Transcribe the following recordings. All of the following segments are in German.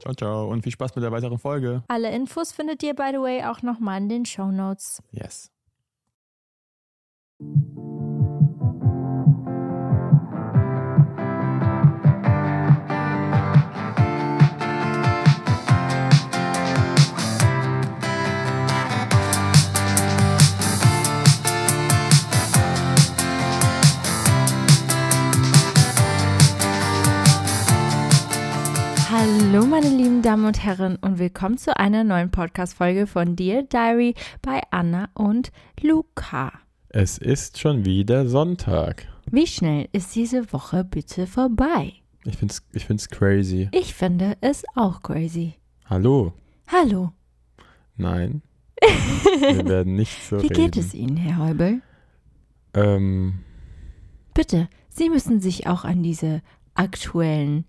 Ciao, ciao. Und viel Spaß mit der weiteren Folge. Alle Infos findet ihr, by the way, auch nochmal in den Show Notes. Yes. Hallo meine lieben Damen und Herren und willkommen zu einer neuen Podcast-Folge von Dear Diary bei Anna und Luca. Es ist schon wieder Sonntag. Wie schnell ist diese Woche bitte vorbei? Ich finde es ich find's crazy. Ich finde es auch crazy. Hallo? Hallo. Nein. Wir werden nicht so Wie reden. geht es Ihnen, Herr Heubel? Ähm, Bitte, Sie müssen sich auch an diese aktuellen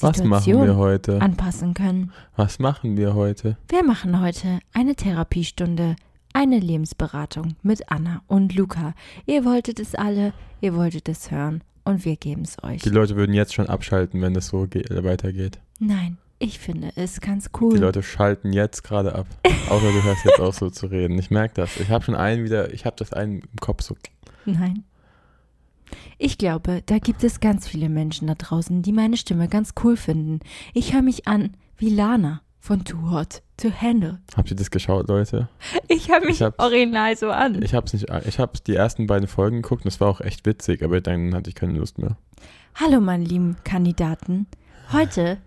was machen wir heute? anpassen können. Was machen wir heute? Wir machen heute eine Therapiestunde, eine Lebensberatung mit Anna und Luca. Ihr wolltet es alle, ihr wolltet es hören und wir geben es euch. Die Leute würden jetzt schon abschalten, wenn es so ge- weitergeht. Nein, ich finde es ganz Die cool. Leute schalten jetzt gerade ab. Außer du hörst jetzt auch so zu reden. Ich merke das. Ich habe schon einen wieder, ich habe das einen im Kopf so. Nein. Ich glaube, da gibt es ganz viele Menschen da draußen, die meine Stimme ganz cool finden. Ich höre mich an wie Lana von Too Hot to Handle. Habt ihr das geschaut, Leute? Ich höre mich Ich hab's- original so an. Ich habe es nicht, ich habe die ersten beiden Folgen geguckt und es war auch echt witzig, aber dann hatte ich keine Lust mehr. Hallo, meine lieben Kandidaten. Heute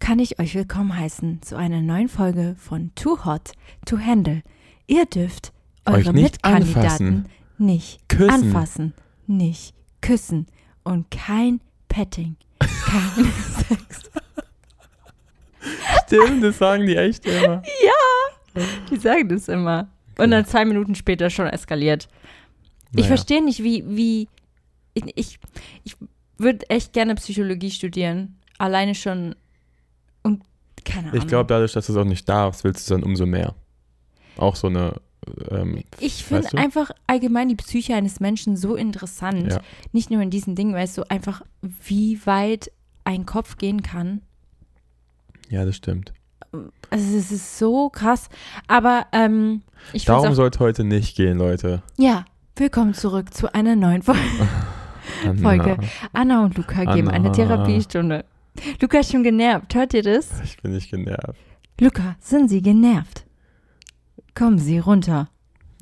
kann ich euch willkommen heißen zu einer neuen Folge von Too Hot to Handle. Ihr dürft Euch eure nicht Mitkandidaten anfassen. nicht Küssen. anfassen, nicht küssen und kein Petting, kein Sex. Stimmt, das sagen die echt immer. Ja, die sagen das immer. Und dann zwei Minuten später schon eskaliert. Ich Naja. verstehe nicht, wie, wie. Ich, ich, ich würde echt gerne Psychologie studieren. Alleine schon. Und keine Ahnung. Ich glaube, dadurch, dass du es auch nicht darfst, willst du es dann umso mehr. Auch so eine. Ähm, Ich finde einfach allgemein die Psyche eines Menschen so interessant. Ja. Nicht nur in diesen Dingen, weißt du, einfach, wie weit ein Kopf gehen kann. ja, das stimmt. Also, es ist so krass. Aber ähm, ich Darum sollte heute nicht gehen, Leute. Ja, willkommen zurück zu einer neuen Folge. Anna. Folge. Anna und Luca geben eine Anna. Therapiestunde. Luca ist schon genervt. Hört ihr das? Ich bin nicht genervt. Luca, sind Sie genervt? Kommen Sie runter.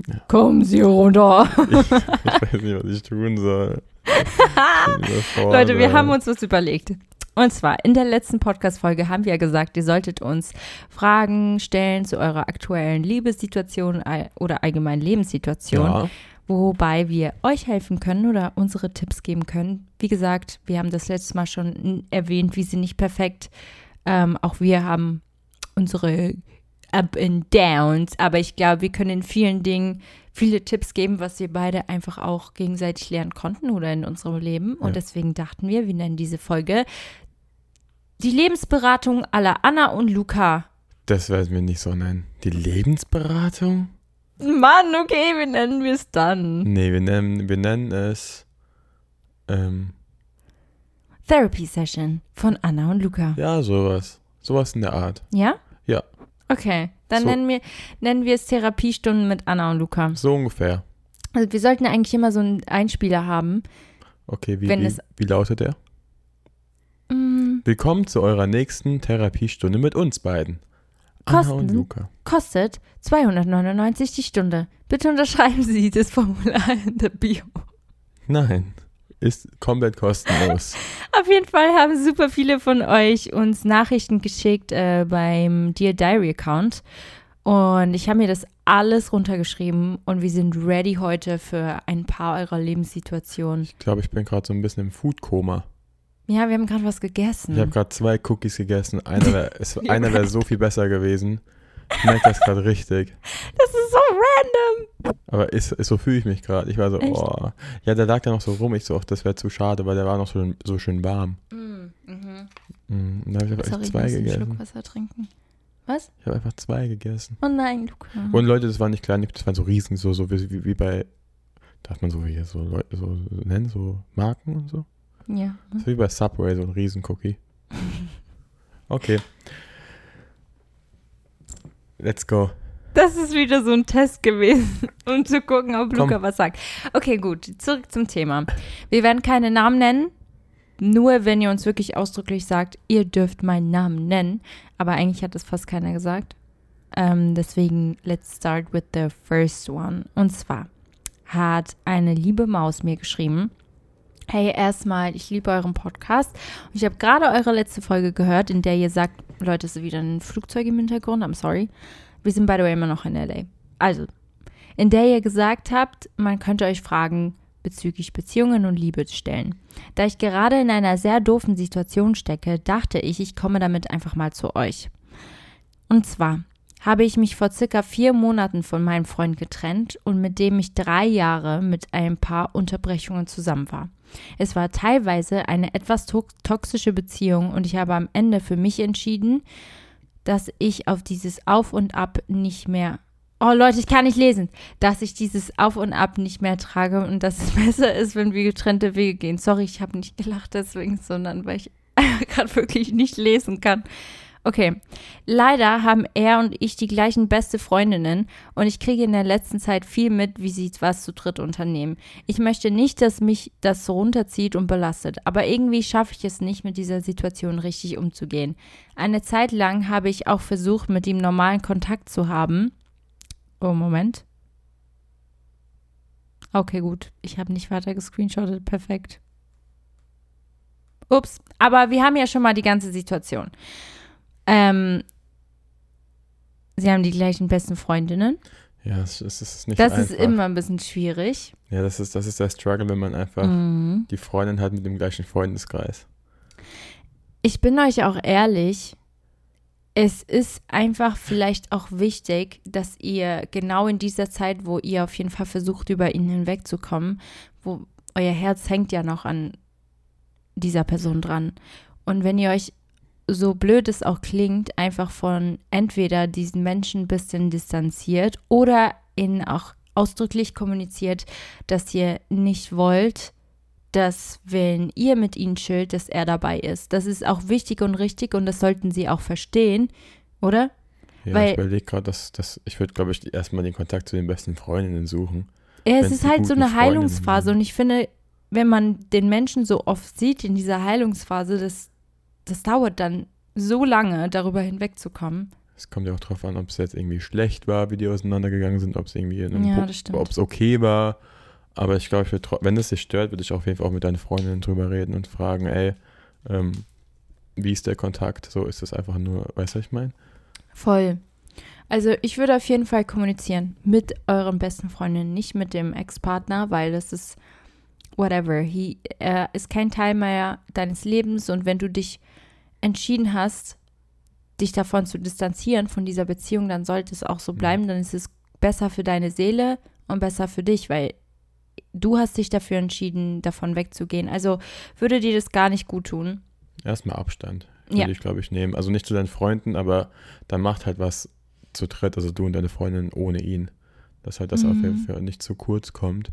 Ja. Kommen Sie runter. Ich, ich weiß nicht, was ich tun soll. Leute, wir haben uns was überlegt. Und zwar, in der letzten Podcast-Folge haben wir ja gesagt, ihr solltet uns Fragen stellen zu eurer aktuellen Liebessituation oder allgemeinen Lebenssituation, ja. wobei wir euch helfen können oder unsere Tipps geben können. Wie gesagt, wir haben das letzte Mal schon erwähnt, wir sind nicht perfekt. Ähm, auch wir haben unsere Up and Downs, aber ich glaube, wir können in vielen Dingen viele Tipps geben, was wir beide einfach auch gegenseitig lernen konnten oder in unserem Leben. Und ja. deswegen dachten wir, wir nennen diese Folge die Lebensberatung aller Anna und Luca. Das werden wir nicht so nennen. Die Lebensberatung? Mann, okay, wie nennen wir es dann? Nee, wir nennen, wir nennen es ähm, Therapy Session von Anna und Luca. Ja, sowas. Sowas in der Art. Ja? Ja. Okay, dann so. nennen, wir, nennen wir es Therapiestunden mit Anna und Luca. So ungefähr. Also wir sollten eigentlich immer so einen Einspieler haben. Okay, wie, wie, wie lautet der? Mm. Willkommen zu eurer nächsten Therapiestunde mit uns beiden. Kosten, Anna und Luca. Kostet 299 die Stunde. Bitte unterschreiben Sie das Formular in der Bio. Nein, ist komplett kostenlos. Auf jeden Fall haben super viele von euch uns Nachrichten geschickt äh, beim Dear Diary Account. Und ich habe mir das alles runtergeschrieben und wir sind ready heute für ein paar eurer Lebenssituationen. Ich glaube, ich bin gerade so ein bisschen im Foodkoma. Ja, wir haben gerade was gegessen. Ich habe gerade zwei Cookies gegessen. Einer wäre wär so viel besser gewesen. Ich merke das gerade richtig. Das ist so random. Aber ist, ist so fühle ich mich gerade. Ich war so, Echt? oh. Ja, der lag da noch so rum. Ich so, ach, das wäre zu schade, weil der war noch so, so schön warm. Mm, mhm. Mm, und da habe ich einfach Sorry, zwei ich gegessen. Einen Schluck Wasser trinken. Was? Ich habe einfach zwei gegessen. Oh nein, Luca. Und Leute, das waren nicht klein, das waren so riesen, so, so wie, wie bei, darf man so hier so Leute so nennen, so Marken und so. Ja. Ist wie bei Subway, so ein Riesen-Cookie. Okay. Let's go. Das ist wieder so ein Test gewesen, um zu gucken, ob Komm. Luca was sagt. Okay, gut. Zurück zum Thema. Wir werden keine Namen nennen. Nur wenn ihr uns wirklich ausdrücklich sagt, ihr dürft meinen Namen nennen. Aber eigentlich hat das fast keiner gesagt. Ähm, deswegen, let's start with the first one. Und zwar hat eine liebe Maus mir geschrieben, Hey, erstmal, ich liebe euren Podcast. Und ich habe gerade eure letzte Folge gehört, in der ihr sagt, Leute, es ist wieder ein Flugzeug im Hintergrund, I'm sorry. Wir sind by the way immer noch in LA. Also, in der ihr gesagt habt, man könnte euch Fragen bezüglich Beziehungen und Liebe stellen. Da ich gerade in einer sehr doofen Situation stecke, dachte ich, ich komme damit einfach mal zu euch. Und zwar habe ich mich vor circa vier Monaten von meinem Freund getrennt und mit dem ich drei Jahre mit ein paar Unterbrechungen zusammen war. Es war teilweise eine etwas to toxische Beziehung und ich habe am Ende für mich entschieden, dass ich auf dieses Auf und Ab nicht mehr. Oh Leute, ich kann nicht lesen, dass ich dieses Auf und Ab nicht mehr trage und dass es besser ist, wenn wir getrennte Wege gehen. Sorry, ich habe nicht gelacht deswegen, sondern weil ich gerade wirklich nicht lesen kann. Okay, leider haben er und ich die gleichen beste Freundinnen und ich kriege in der letzten Zeit viel mit, wie sie was zu dritt unternehmen. Ich möchte nicht, dass mich das so runterzieht und belastet, aber irgendwie schaffe ich es nicht, mit dieser Situation richtig umzugehen. Eine Zeit lang habe ich auch versucht, mit ihm normalen Kontakt zu haben. Oh, Moment. Okay, gut. Ich habe nicht weiter gescreenshottet. Perfekt. Ups. Aber wir haben ja schon mal die ganze Situation. Ähm, sie haben die gleichen besten Freundinnen. Ja, es, es ist nicht Das einfach. ist immer ein bisschen schwierig. Ja, das ist, das ist der Struggle, wenn man einfach mhm. die Freundin hat mit dem gleichen Freundeskreis. Ich bin euch auch ehrlich, es ist einfach vielleicht auch wichtig, dass ihr genau in dieser Zeit, wo ihr auf jeden Fall versucht, über ihn hinwegzukommen, wo euer Herz hängt ja noch an dieser Person dran. Und wenn ihr euch so blöd es auch klingt, einfach von entweder diesen Menschen ein bisschen distanziert oder ihnen auch ausdrücklich kommuniziert, dass ihr nicht wollt, dass wenn ihr mit ihnen chillt, dass er dabei ist. Das ist auch wichtig und richtig und das sollten sie auch verstehen, oder? Ja, Weil, ich überlege gerade, dass, dass ich würde, glaube ich, erstmal den Kontakt zu den besten Freundinnen suchen. Ja, es ist halt so eine Heilungsphase und ich finde, wenn man den Menschen so oft sieht in dieser Heilungsphase, dass das dauert dann so lange, darüber hinwegzukommen. Es kommt ja auch drauf an, ob es jetzt irgendwie schlecht war, wie die auseinandergegangen sind, ob es irgendwie ja, ob es okay war. Aber ich glaube, wenn es dich stört, würde ich auf jeden Fall auch mit deinen Freundinnen drüber reden und fragen, ey, ähm, wie ist der Kontakt? So ist es einfach nur, weißt du, was ich meine? Voll. Also ich würde auf jeden Fall kommunizieren mit euren besten Freundinnen, nicht mit dem Ex-Partner, weil das ist whatever. He, er ist kein Teil mehr deines Lebens und wenn du dich entschieden hast, dich davon zu distanzieren, von dieser Beziehung, dann sollte es auch so mhm. bleiben. Dann ist es besser für deine Seele und besser für dich, weil du hast dich dafür entschieden, davon wegzugehen. Also würde dir das gar nicht gut tun. Erstmal Abstand würde ja. ich, glaube ich, nehmen. Also nicht zu deinen Freunden, aber dann macht halt was zu dritt, also du und deine Freundin ohne ihn. Dass halt das mhm. auf jeden Fall nicht zu kurz kommt.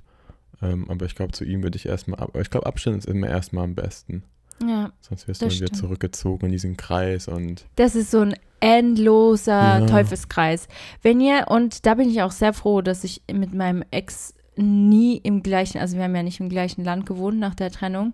Ähm, aber ich glaube, zu ihm würde ich erstmal, aber ich glaube, Abstand ist immer erstmal am besten. Ja. Sonst wirst du dann wieder zurückgezogen in diesen Kreis und. Das ist so ein endloser ja. Teufelskreis. Wenn ihr, und da bin ich auch sehr froh, dass ich mit meinem Ex nie im gleichen, also wir haben ja nicht im gleichen Land gewohnt nach der Trennung,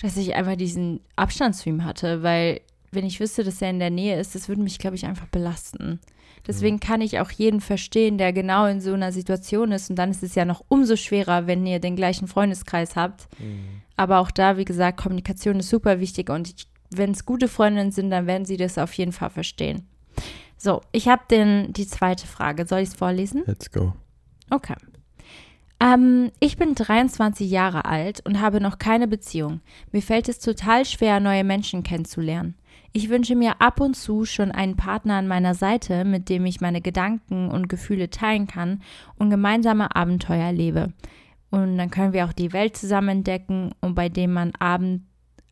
dass ich einfach diesen Abstand zu ihm hatte, weil wenn ich wüsste, dass er in der Nähe ist, das würde mich, glaube ich, einfach belasten. Deswegen kann ich auch jeden verstehen, der genau in so einer Situation ist. Und dann ist es ja noch umso schwerer, wenn ihr den gleichen Freundeskreis habt. Mhm. Aber auch da, wie gesagt, Kommunikation ist super wichtig. Und wenn es gute Freundinnen sind, dann werden sie das auf jeden Fall verstehen. So, ich habe die zweite Frage. Soll ich es vorlesen? Let's go. Okay. Ähm, ich bin 23 Jahre alt und habe noch keine Beziehung. Mir fällt es total schwer, neue Menschen kennenzulernen. Ich wünsche mir ab und zu schon einen Partner an meiner Seite, mit dem ich meine Gedanken und Gefühle teilen kann und gemeinsame Abenteuer erlebe. Und dann können wir auch die Welt zusammen entdecken und bei dem man abend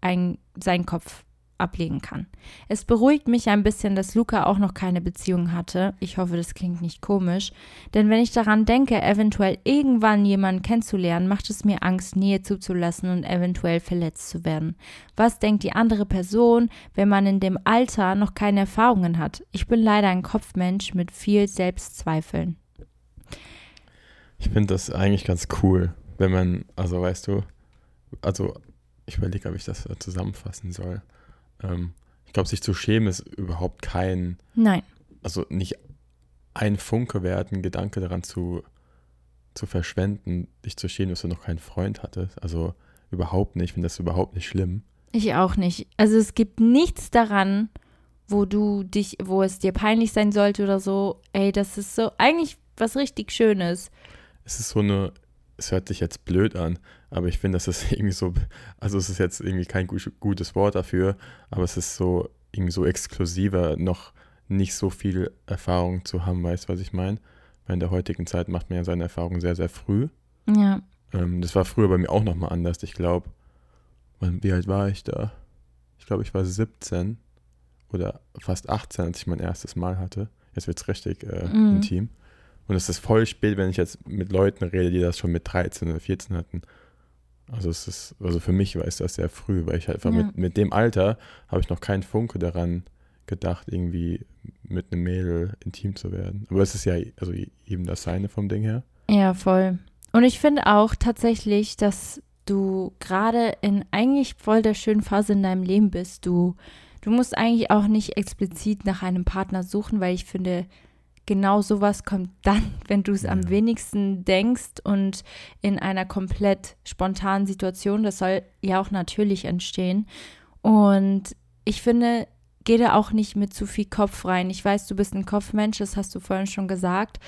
ein, seinen Kopf ablegen kann. Es beruhigt mich ein bisschen, dass Luca auch noch keine Beziehung hatte. Ich hoffe, das klingt nicht komisch. Denn wenn ich daran denke, eventuell irgendwann jemanden kennenzulernen, macht es mir Angst, Nähe zuzulassen und eventuell verletzt zu werden. Was denkt die andere Person, wenn man in dem Alter noch keine Erfahrungen hat? Ich bin leider ein Kopfmensch mit viel Selbstzweifeln. Ich finde das eigentlich ganz cool, wenn man, also weißt du, also ich überlege, ob ich das zusammenfassen soll. Ähm, ich glaube, sich zu schämen ist überhaupt kein. Nein. Also nicht ein Funke wert, ein Gedanke daran zu, zu verschwenden, dich zu schämen, dass du noch keinen Freund hattest. Also überhaupt nicht. Ich finde das überhaupt nicht schlimm. Ich auch nicht. Also es gibt nichts daran, wo du dich, wo es dir peinlich sein sollte oder so. Ey, das ist so eigentlich was richtig Schönes. Es ist so eine es hört sich jetzt blöd an, aber ich finde, das ist irgendwie so, also es ist jetzt irgendwie kein gutes Wort dafür, aber es ist so irgendwie so exklusiver, noch nicht so viel Erfahrung zu haben, weißt du, was ich meine? Weil in der heutigen Zeit macht man ja seine Erfahrungen sehr, sehr früh. Ja. Ähm, das war früher bei mir auch nochmal anders. Ich glaube, wie alt war ich da? Ich glaube, ich war 17 oder fast 18, als ich mein erstes Mal hatte. Jetzt wird es richtig äh, mhm. intim. Und es ist voll spät, wenn ich jetzt mit Leuten rede, die das schon mit 13 oder 14 hatten. Also es ist, also für mich war es das sehr früh, weil ich halt einfach ja. mit, mit dem Alter habe ich noch keinen Funke daran gedacht, irgendwie mit einem Mädel intim zu werden. Aber es ist ja also eben das Seine vom Ding her. Ja, voll. Und ich finde auch tatsächlich, dass du gerade in eigentlich voll der schönen Phase in deinem Leben bist. Du, du musst eigentlich auch nicht explizit nach einem Partner suchen, weil ich finde, genau sowas kommt dann, wenn du es ja. am wenigsten denkst und in einer komplett spontanen Situation. Das soll ja auch natürlich entstehen. Und ich finde, geh da auch nicht mit zu viel Kopf rein. Ich weiß, du bist ein Kopfmensch, das hast du vorhin schon gesagt,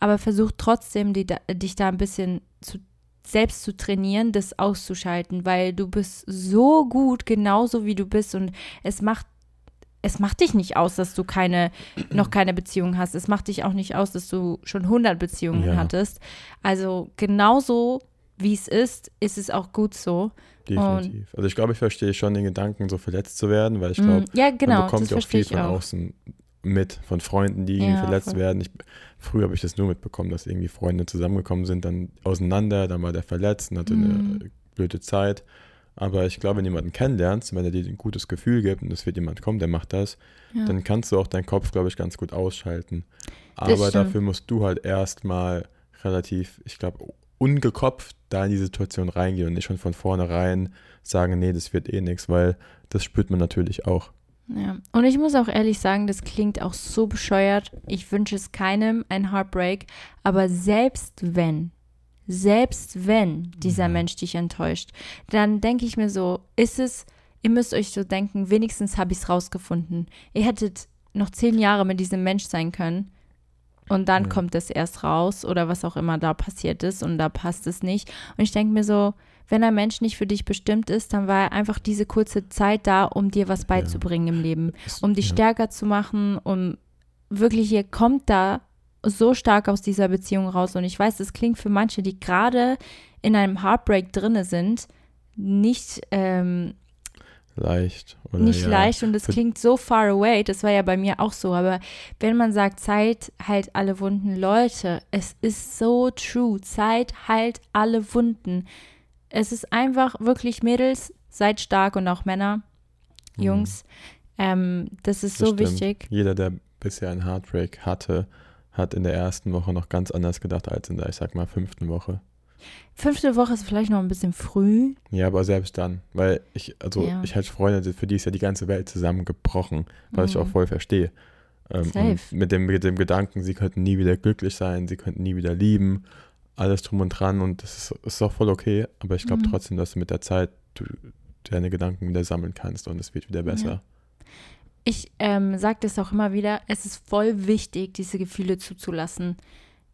aber versuch trotzdem, die, dich da ein bisschen zu, selbst zu trainieren, das auszuschalten, weil du bist so gut, genauso wie du bist und es macht es macht dich nicht aus, dass du keine, noch keine Beziehung hast. Es macht dich auch nicht aus, dass du schon 100 Beziehungen ja. hattest. Also genauso wie es ist, ist es auch gut so. Definitiv. Und also ich glaube, ich verstehe schon den Gedanken, so verletzt zu werden, weil ich glaube, mm, ja, genau, man bekommt ja auch viel von auch. außen mit, von Freunden, die irgendwie ja, verletzt voll. werden. Ich, früher habe ich das nur mitbekommen, dass irgendwie Freunde zusammengekommen sind, dann auseinander, dann war der verletzt und hatte mm. eine blöde Zeit. Aber ich glaube, wenn du jemanden kennenlernst, wenn er dir ein gutes Gefühl gibt und es wird jemand kommen, der macht das, ja. dann kannst du auch deinen Kopf, glaube ich, ganz gut ausschalten. Aber dafür musst du halt erstmal relativ, ich glaube, ungekopft da in die Situation reingehen und nicht schon von vornherein sagen, nee, das wird eh nichts, weil das spürt man natürlich auch. Ja, und ich muss auch ehrlich sagen, das klingt auch so bescheuert. Ich wünsche es keinem ein Heartbreak, aber selbst wenn, selbst wenn dieser Ja. Mensch dich enttäuscht, dann denke ich mir so, ist es, ihr müsst euch so denken, wenigstens habe ich es rausgefunden. Ihr hättet noch zehn Jahre mit diesem Mensch sein können und dann Ja. kommt es erst raus oder was auch immer da passiert ist und da passt es nicht. Und ich denke mir so, wenn ein Mensch nicht für dich bestimmt ist, dann war er einfach diese kurze Zeit da, um dir was beizubringen im Leben, um dich ja. stärker zu machen, um wirklich, ihr kommt da so stark aus dieser Beziehung raus. Und ich weiß, das klingt für manche, die gerade in einem Heartbreak drinne sind, nicht, ähm, leicht. Nicht ja, leicht und es klingt so far away. Das war ja bei mir auch so. Aber wenn man sagt, Zeit heilt alle Wunden, Leute, es ist so true. Zeit heilt alle Wunden. Es ist einfach wirklich Mädels, seid stark und auch Männer, Mhm. Jungs. Ähm, das ist Das so stimmt. wichtig. Jeder, der bisher einen Heartbreak hatte, hat in der ersten Woche noch ganz anders gedacht als in der, ich sag mal, fünften Woche. Fünfte Woche ist vielleicht noch ein bisschen früh. Ja, aber selbst dann, weil ich, also Ja. ich hatte Freunde, für die ist ja die ganze Welt zusammengebrochen, was ich Mhm. auch voll verstehe. Ähm, mit dem, mit dem Gedanken, sie könnten nie wieder glücklich sein, sie könnten nie wieder lieben, alles drum und dran und das ist, ist auch voll okay, aber ich glaube Mhm. trotzdem, dass du mit der Zeit du deine Gedanken wieder sammeln kannst und es wird wieder besser. Ich ähm, sage das auch immer wieder, es ist voll wichtig, diese Gefühle zuzulassen.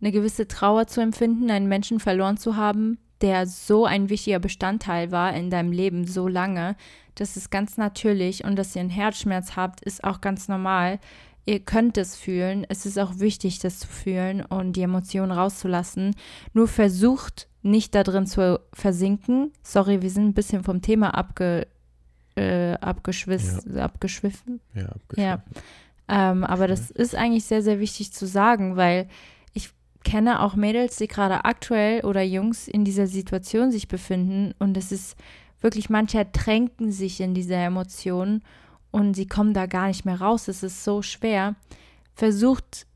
Eine gewisse Trauer zu empfinden, einen Menschen verloren zu haben, der so ein wichtiger Bestandteil war in deinem Leben so lange. Das ist ganz natürlich und dass ihr einen Herzschmerz habt, ist auch ganz normal. Ihr könnt es fühlen. Es ist auch wichtig, das zu fühlen und die Emotionen rauszulassen. Nur versucht nicht da drin zu versinken. Sorry, wir sind ein bisschen vom Thema abge, äh, abgeschwiss, abgeschwiffen. Ja, Ja. abgeschlossen. Ähm, aber das ist eigentlich sehr, sehr wichtig zu sagen, weil ich kenne auch Mädels, die gerade aktuell oder Jungs in dieser Situation sich befinden und es ist wirklich, manche ertränken sich in dieser Emotion und sie kommen da gar nicht mehr raus. Es ist so schwer. Versucht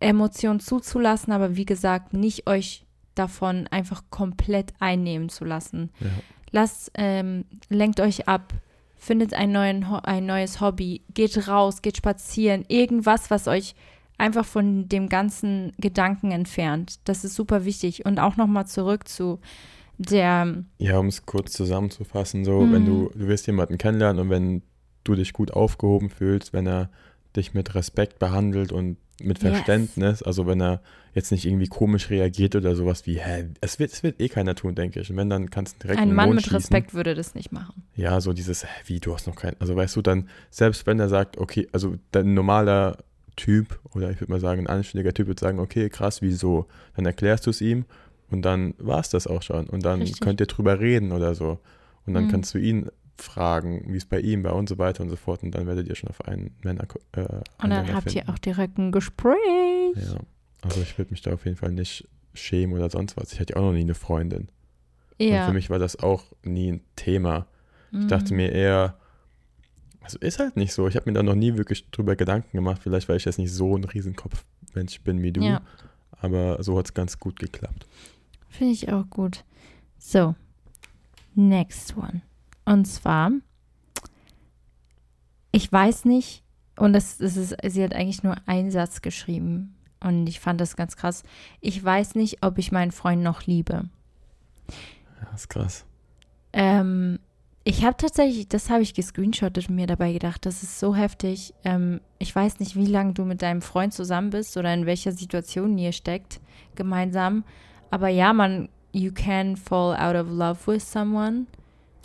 Emotionen zuzulassen, aber wie gesagt, nicht euch davon einfach komplett einnehmen zu lassen. Ja. Lasst, ähm, lenkt euch ab, findet ein, neuen, ein neues Hobby, geht raus, geht spazieren, irgendwas, was euch einfach von dem ganzen Gedanken entfernt. Das ist super wichtig. Und auch nochmal zurück zu der, Ja, um es kurz zusammenzufassen, so, Mhm. wenn du, du wirst jemanden kennenlernen und wenn du dich gut aufgehoben fühlst, wenn er dich mit Respekt behandelt und mit Yes. Verständnis, also wenn er jetzt nicht irgendwie komisch reagiert oder sowas wie, hä, es wird, es wird eh keiner tun, denke ich. Und wenn, dann kannst du direkt in ein Mann Mond mit schießen. Respekt würde das nicht machen. Ja, so dieses, hä, wie, du hast noch keinen, also weißt du, dann, selbst wenn er sagt, okay, also dein normaler Typ oder ich würde mal sagen, ein anständiger Typ würde sagen, okay, krass, wieso? Dann erklärst du es ihm und dann war es das auch schon. Und dann Richtig. könnt ihr drüber reden oder so. Und dann Mhm. kannst du ihn fragen, wie es bei ihm war und so weiter und so fort. Und dann werdet ihr schon auf einen Männer äh, Und dann habt ihr finden. auch direkt ein Gespräch. Ja, also ich würde mich da auf jeden Fall nicht schämen oder sonst was. Ich hatte ja auch noch nie eine Freundin. Ja. Und für mich war das auch nie ein Thema. Ich Mhm. dachte mir eher, also ist halt nicht so. Ich habe mir da noch nie wirklich drüber Gedanken gemacht, vielleicht weil ich jetzt nicht so ein Riesenkopfmensch bin wie du. Ja. Aber so hat es ganz gut geklappt. Finde ich auch gut. So, next one. Und zwar, ich weiß nicht, und das, das ist, sie hat eigentlich nur einen Satz geschrieben. Und ich fand das ganz krass. Ich weiß nicht, ob ich meinen Freund noch liebe. Ja, ist krass. Ähm, ich habe tatsächlich, das habe ich gescreenshottet und mir dabei gedacht, das ist so heftig. Ähm, ich weiß nicht, wie lange du mit deinem Freund zusammen bist oder in welcher Situation ihr steckt gemeinsam. Aber ja, man, you can fall out of love with someone.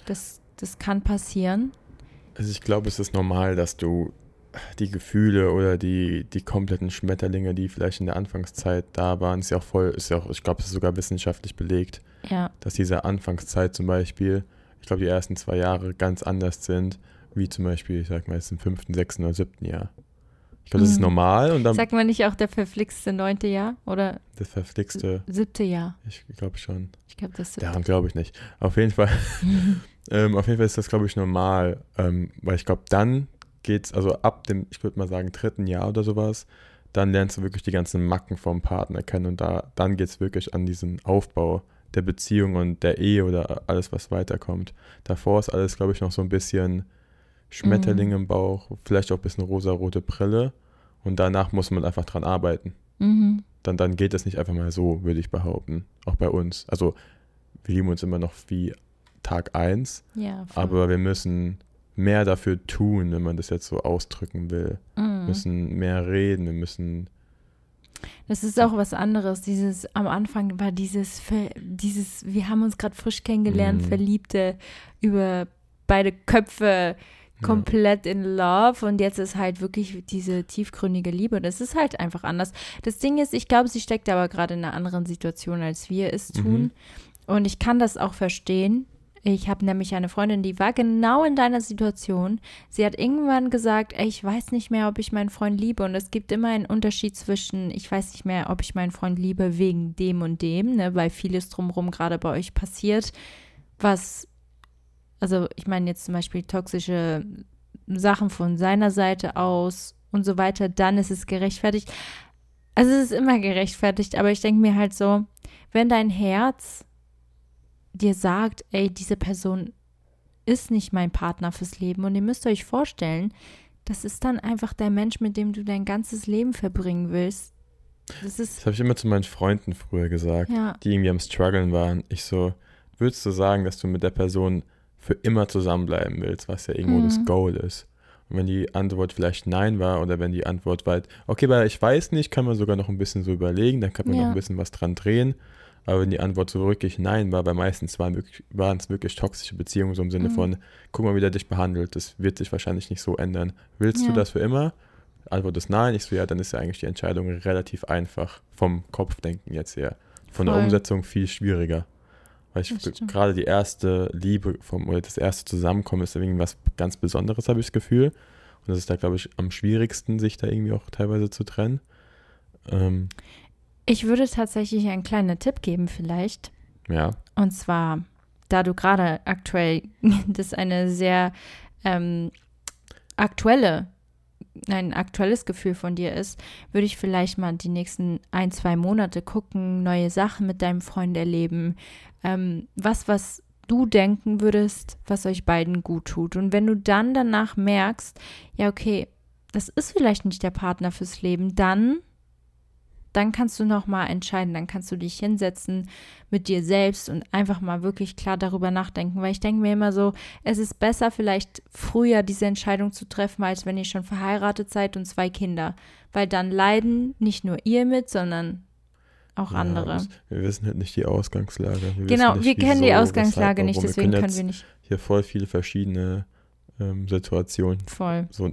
Das, das kann passieren. Also ich glaube, es ist normal, dass du die Gefühle oder die, die kompletten Schmetterlinge, die vielleicht in der Anfangszeit da waren, ist ja auch voll, ist ja auch, ich glaube, es ist sogar wissenschaftlich belegt, Ja, dass diese Anfangszeit zum Beispiel, ich glaube, die ersten zwei Jahre ganz anders sind, wie zum Beispiel, ich sag mal, jetzt im fünften, sechsten oder siebten Jahr. Ich glaube, das ist Mhm. normal und dann sagt man nicht auch der verflixte neunte Jahr oder das verflixte, siebte Jahr? ich glaube schon. Ich glaube, das siebte. Daran glaube ich nicht. Auf jeden Fall, ähm, auf jeden Fall ist das, glaube ich, normal, ähm, weil ich glaube, dann geht's, also ab dem, ich würde mal sagen, dritten Jahr oder sowas, dann lernst du wirklich die ganzen Macken vom Partner kennen und da, dann geht es wirklich an diesen Aufbau der Beziehung und der Ehe oder alles, was weiterkommt. Davor ist alles, glaube ich, noch so ein bisschen Schmetterling Mhm. im Bauch, vielleicht auch ein bisschen rosarote Brille und danach muss man einfach dran arbeiten. Mhm. Dann, dann geht das nicht einfach mal so, würde ich behaupten. Auch bei uns. Also wir lieben uns immer noch wie Tag 1, Ja, aber wir müssen mehr dafür tun, wenn man das jetzt so ausdrücken will. Wir Mhm. müssen mehr reden, wir müssen Das ist auch was anderes. Dieses am Anfang war dieses, dieses, wir haben uns gerade frisch kennengelernt, Mhm. Verliebte über beide Köpfe komplett in Love und jetzt ist halt wirklich diese tiefgründige Liebe. Das ist halt einfach anders. Das Ding ist, ich glaube, sie steckt aber gerade in einer anderen Situation, als wir es Mhm. tun. Und ich kann das auch verstehen. Ich habe nämlich eine Freundin, die war genau in deiner Situation. Sie hat irgendwann gesagt, ey, ich weiß nicht mehr, ob ich meinen Freund liebe. Und es gibt immer einen Unterschied zwischen, ich weiß nicht mehr, ob ich meinen Freund liebe wegen dem und dem, ne, weil vieles drumherum gerade bei euch passiert, was, also ich meine jetzt zum Beispiel toxische Sachen von seiner Seite aus und so weiter, dann ist es gerechtfertigt. Also es ist immer gerechtfertigt, aber ich denke mir halt so, wenn dein Herz dir sagt, ey, diese Person ist nicht mein Partner fürs Leben und ihr müsst euch vorstellen, das ist dann einfach der Mensch, mit dem du dein ganzes Leben verbringen willst. Das Das habe ich immer zu meinen Freunden früher gesagt, ja, die irgendwie am struggeln waren. Ich so, würdest du sagen, dass du mit der Person für immer zusammenbleiben willst, was ja irgendwo Mhm. das Goal ist? Und wenn die Antwort vielleicht nein war oder wenn die Antwort war, okay, weil ich weiß nicht, kann man sogar noch ein bisschen so überlegen, dann kann man Ja. noch ein bisschen was dran drehen. Aber wenn die Antwort so wirklich nein war, weil meistens waren, waren es wirklich toxische Beziehungen, so im Sinne Mhm. von, guck mal, wie der dich behandelt, das wird sich wahrscheinlich nicht so ändern. Willst Ja. du das für immer? Antwort ist nein. Ich so, ja, dann ist ja eigentlich die Entscheidung relativ einfach vom Kopfdenken jetzt her. Von der Voll. Umsetzung viel schwieriger. Weil ich gerade die erste Liebe vom, oder das erste Zusammenkommen ist irgendwie was ganz Besonderes, habe ich das Gefühl. Und das ist da, glaube ich, am schwierigsten, sich da irgendwie auch teilweise zu trennen. Ähm, ich würde tatsächlich einen kleinen Tipp geben vielleicht. ja, Und zwar, da du gerade aktuell, das eine sehr ähm, aktuelle, ein aktuelles Gefühl von dir ist, würde ich vielleicht mal die nächsten ein, zwei Monate gucken, neue Sachen mit deinem Freund erleben, ähm, was, was du denken würdest, was euch beiden gut tut. Und wenn du dann danach merkst, ja, okay, das ist vielleicht nicht der Partner fürs Leben, dann, dann kannst du noch mal entscheiden, dann kannst du dich hinsetzen mit dir selbst und einfach mal wirklich klar darüber nachdenken, weil ich denke mir immer so, es ist besser vielleicht früher diese Entscheidung zu treffen, als wenn ihr schon verheiratet seid und zwei Kinder, weil dann leiden nicht nur ihr mit, sondern auch ja, andere. Wir wissen halt nicht die Ausgangslage. Wir Genau, nicht, wir kennen die Ausgangslage nicht, deswegen können jetzt wir nicht hier voll viele verschiedene ähm, Situationen voll. so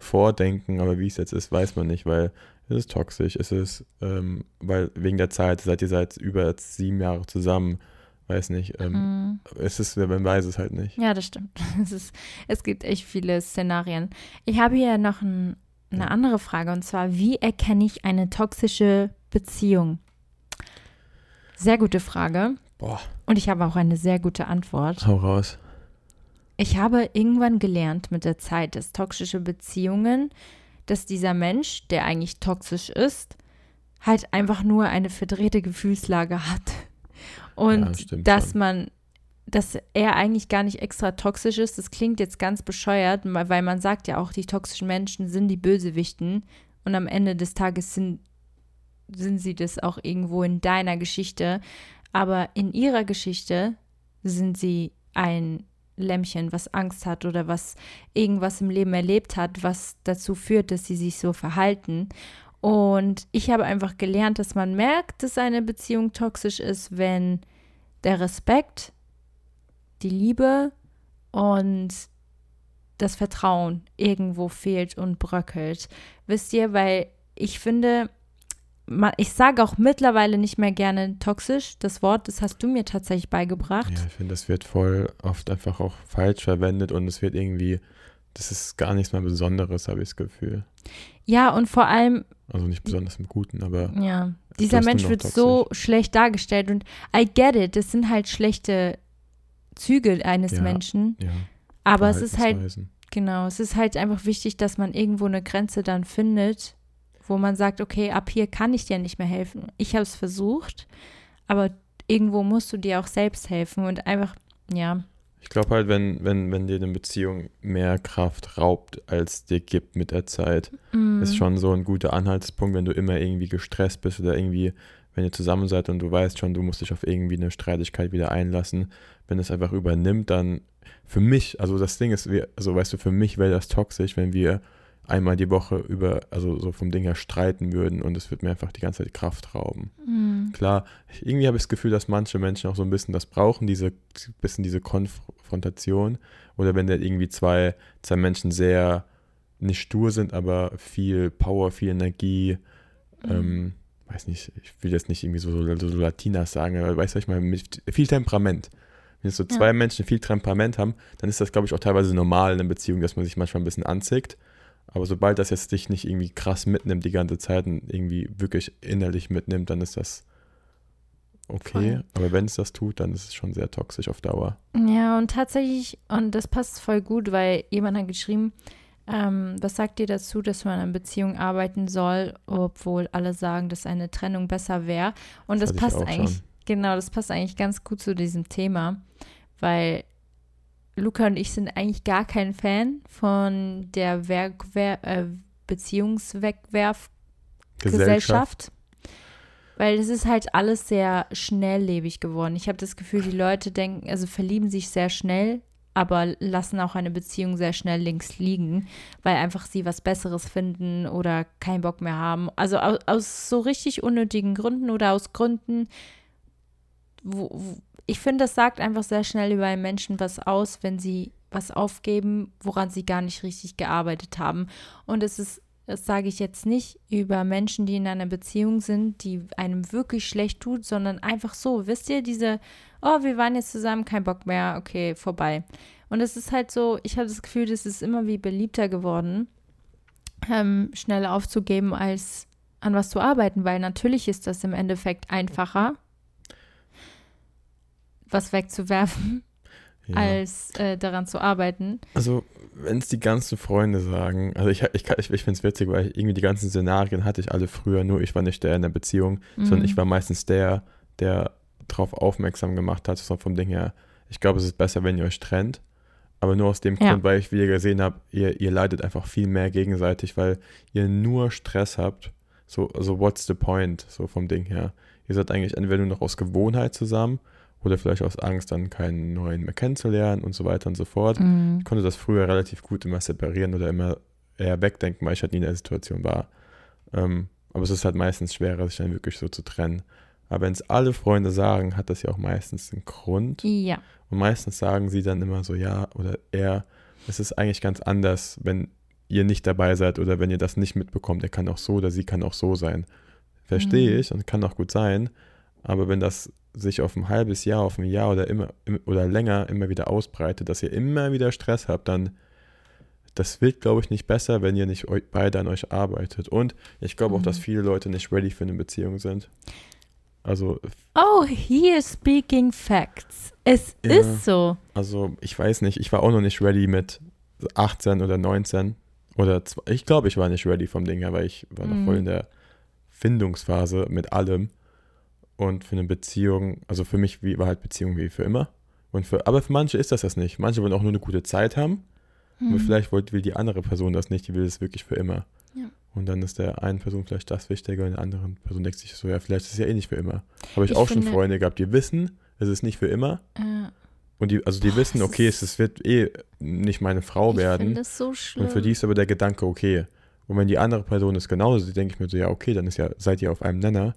vordenken, aber wie es jetzt ist, weiß man nicht, weil es ist toxisch, es ist, ähm, weil wegen der Zeit, seid ihr seit über sieben Jahre zusammen, weiß nicht, ähm, Mhm. es ist, man weiß es halt nicht. Ja, das stimmt. Es, ist, es gibt echt viele Szenarien. Ich habe hier noch ein, eine Ja. andere Frage und zwar, wie erkenne ich eine toxische Beziehung? Sehr gute Frage. Boah, Und ich habe auch eine sehr gute Antwort. hau raus. Ich habe irgendwann gelernt mit der Zeit, dass toxische Beziehungen, dass dieser Mensch, der eigentlich toxisch ist, halt einfach nur eine verdrehte Gefühlslage hat. Und Ja, dass schon. man, dass er eigentlich gar nicht extra toxisch ist, das klingt jetzt ganz bescheuert, weil man sagt ja auch, die toxischen Menschen sind die Bösewichten und am Ende des Tages sind, sind sie das auch irgendwo in deiner Geschichte. Aber in ihrer Geschichte sind sie ein Lämmchen, was Angst hat oder was irgendwas im Leben erlebt hat, was dazu führt, dass sie sich so verhalten. Und ich habe einfach gelernt, dass man merkt, dass eine Beziehung toxisch ist, wenn der Respekt, die Liebe und das Vertrauen irgendwo fehlt und bröckelt. Wisst ihr, weil ich finde, ich sage auch mittlerweile nicht mehr gerne toxisch. Das Wort, das hast du mir tatsächlich beigebracht. Ja, ich finde, das wird voll oft einfach auch falsch verwendet und es wird irgendwie, das ist gar nichts mehr Besonderes, habe ich das Gefühl. Ja, und vor allem, Also nicht besonders im Guten, aber ja, dieser Mensch wird toxisch. so schlecht dargestellt und I get it, das sind halt schlechte Züge eines Ja. Menschen, ja. aber es ist halt, genau, es ist halt einfach wichtig, dass man irgendwo eine Grenze dann findet, wo man sagt, okay, ab hier kann ich dir nicht mehr helfen. Ich habe es versucht, aber irgendwo musst du dir auch selbst helfen und einfach, ja. Ich glaube halt, wenn, wenn, wenn dir eine Beziehung mehr Kraft raubt, als dir gibt mit der Zeit, Mm. ist schon so ein guter Anhaltspunkt, wenn du immer irgendwie gestresst bist oder irgendwie, wenn ihr zusammen seid und du weißt schon, du musst dich auf irgendwie eine Streitigkeit wieder einlassen. Wenn es einfach übernimmt, dann für mich, also das Ding ist, wir, also weißt du, für mich wäre das toxisch, wenn wir einmal die Woche über, also so vom Ding her streiten würden und es wird mir einfach die ganze Zeit Kraft rauben. Mm. Klar, irgendwie habe ich das Gefühl, dass manche Menschen auch so ein bisschen das brauchen, diese bisschen diese Konfrontation. Oder wenn da irgendwie zwei, zwei Menschen sehr nicht stur sind, aber viel Power, viel Energie, ähm, weiß nicht, ich will jetzt nicht irgendwie so, so, so Latinas sagen, aber weißt du, ich meine, mit viel Temperament. Wenn so Ja. zwei Menschen viel Temperament haben, dann ist das, glaube ich, auch teilweise normal in einer Beziehung, dass man sich manchmal ein bisschen anzickt. Aber sobald das jetzt dich nicht irgendwie krass mitnimmt die ganze Zeit und irgendwie wirklich innerlich mitnimmt, dann ist das okay. Voll. Aber wenn es das tut, dann ist es schon sehr toxisch auf Dauer. Ja, und tatsächlich, und das passt voll gut, weil jemand hat geschrieben, ähm, was sagt ihr dazu, dass man an Beziehung arbeiten soll, obwohl alle sagen, dass eine Trennung besser wäre? Und das, ich passt eigentlich, schon. genau, das passt eigentlich ganz gut zu diesem Thema, weil Luca und ich sind eigentlich gar kein Fan von der Werk Wer äh, Beziehungswegwerf Gesellschaft. Weil es ist halt alles sehr schnelllebig geworden. Ich habe das Gefühl, die Leute denken, also verlieben sich sehr schnell, aber lassen auch eine Beziehung sehr schnell links liegen, weil einfach sie was Besseres finden oder keinen Bock mehr haben. Also aus, aus so richtig unnötigen Gründen oder aus Gründen, wo ich finde, das sagt einfach sehr schnell über einen Menschen was aus, wenn sie was aufgeben, woran sie gar nicht richtig gearbeitet haben. Und es ist das sage ich jetzt nicht über Menschen, die in einer Beziehung sind, die einem wirklich schlecht tut, sondern einfach so, wisst ihr, diese, oh, wir waren jetzt zusammen, kein Bock mehr, okay, vorbei. Und es ist halt so, ich habe das Gefühl, das ist immer wie beliebter geworden, ähm, schneller aufzugeben, als an was zu arbeiten, weil natürlich ist das im Endeffekt einfacher, was wegzuwerfen, Ja. als äh, daran zu arbeiten. Also, wenn es die ganzen Freunde sagen, also ich, ich, ich, ich finde es witzig, weil ich, irgendwie die ganzen Szenarien hatte ich alle früher, nur ich war nicht der in der Beziehung, sondern Mhm. ich war meistens der, der darauf aufmerksam gemacht hat, so vom Ding her, ich glaube, es ist besser, wenn ihr euch trennt. Aber nur aus dem Ja. Grund, weil ich wieder gesehen habe, ihr, ihr leidet einfach viel mehr gegenseitig, weil ihr nur Stress habt. So, also what's the point, so vom Ding her. Ihr seid eigentlich entweder nur noch aus Gewohnheit zusammen oder vielleicht aus Angst, dann keinen neuen mehr kennenzulernen und so weiter und so fort. Mhm. Ich konnte das früher relativ gut immer separieren oder immer eher wegdenken, weil ich halt nie in der Situation war. Ähm, aber es ist halt meistens schwerer, sich dann wirklich so zu trennen. Aber wenn es alle Freunde sagen, hat das ja auch meistens einen Grund. Ja. Und meistens sagen sie dann immer so, ja oder er, es ist eigentlich ganz anders, wenn ihr nicht dabei seid oder wenn ihr das nicht mitbekommt. Er kann auch so oder sie kann auch so sein. Verstehe Mhm. ich und kann auch gut sein. Aber wenn das sich auf ein halbes Jahr, auf ein Jahr oder immer im- oder länger immer wieder ausbreitet, dass ihr immer wieder Stress habt, dann das wird, glaube ich, nicht besser, wenn ihr nicht beide an euch arbeitet. Und ich glaube auch, dass Mhm. viele Leute nicht ready für eine Beziehung sind. Also Oh, he is speaking facts. Es Ja. ist so. Also, ich weiß nicht, ich war auch noch nicht ready mit 18 oder 19. Oder zw- ich glaube, ich war nicht ready vom Ding her, weil ich war noch Mhm. voll in der Findungsphase mit allem. Und für eine Beziehung, also für mich wie, war halt Beziehung wie für immer. Und für, aber für manche ist das das nicht. Manche wollen auch nur eine gute Zeit haben. Aber Hm. vielleicht wollt, will die andere Person das nicht, die will es wirklich für immer. Ja. Und dann ist der einen Person vielleicht das wichtiger und der anderen Person denkt sich so, ja, vielleicht ist es ja eh nicht für immer. Habe ich, Ich auch schon finde- Freunde gehabt, die wissen, es ist nicht für immer. Äh, Und die, also die Boah, wissen, es okay, es, es wird eh nicht meine Frau ich werden. es so schlimm. Und für die ist aber der Gedanke, okay. Und wenn die andere Person ist genauso, die denke ich mir so, ja, okay, dann ist ja, seid ihr auf einem Nenner.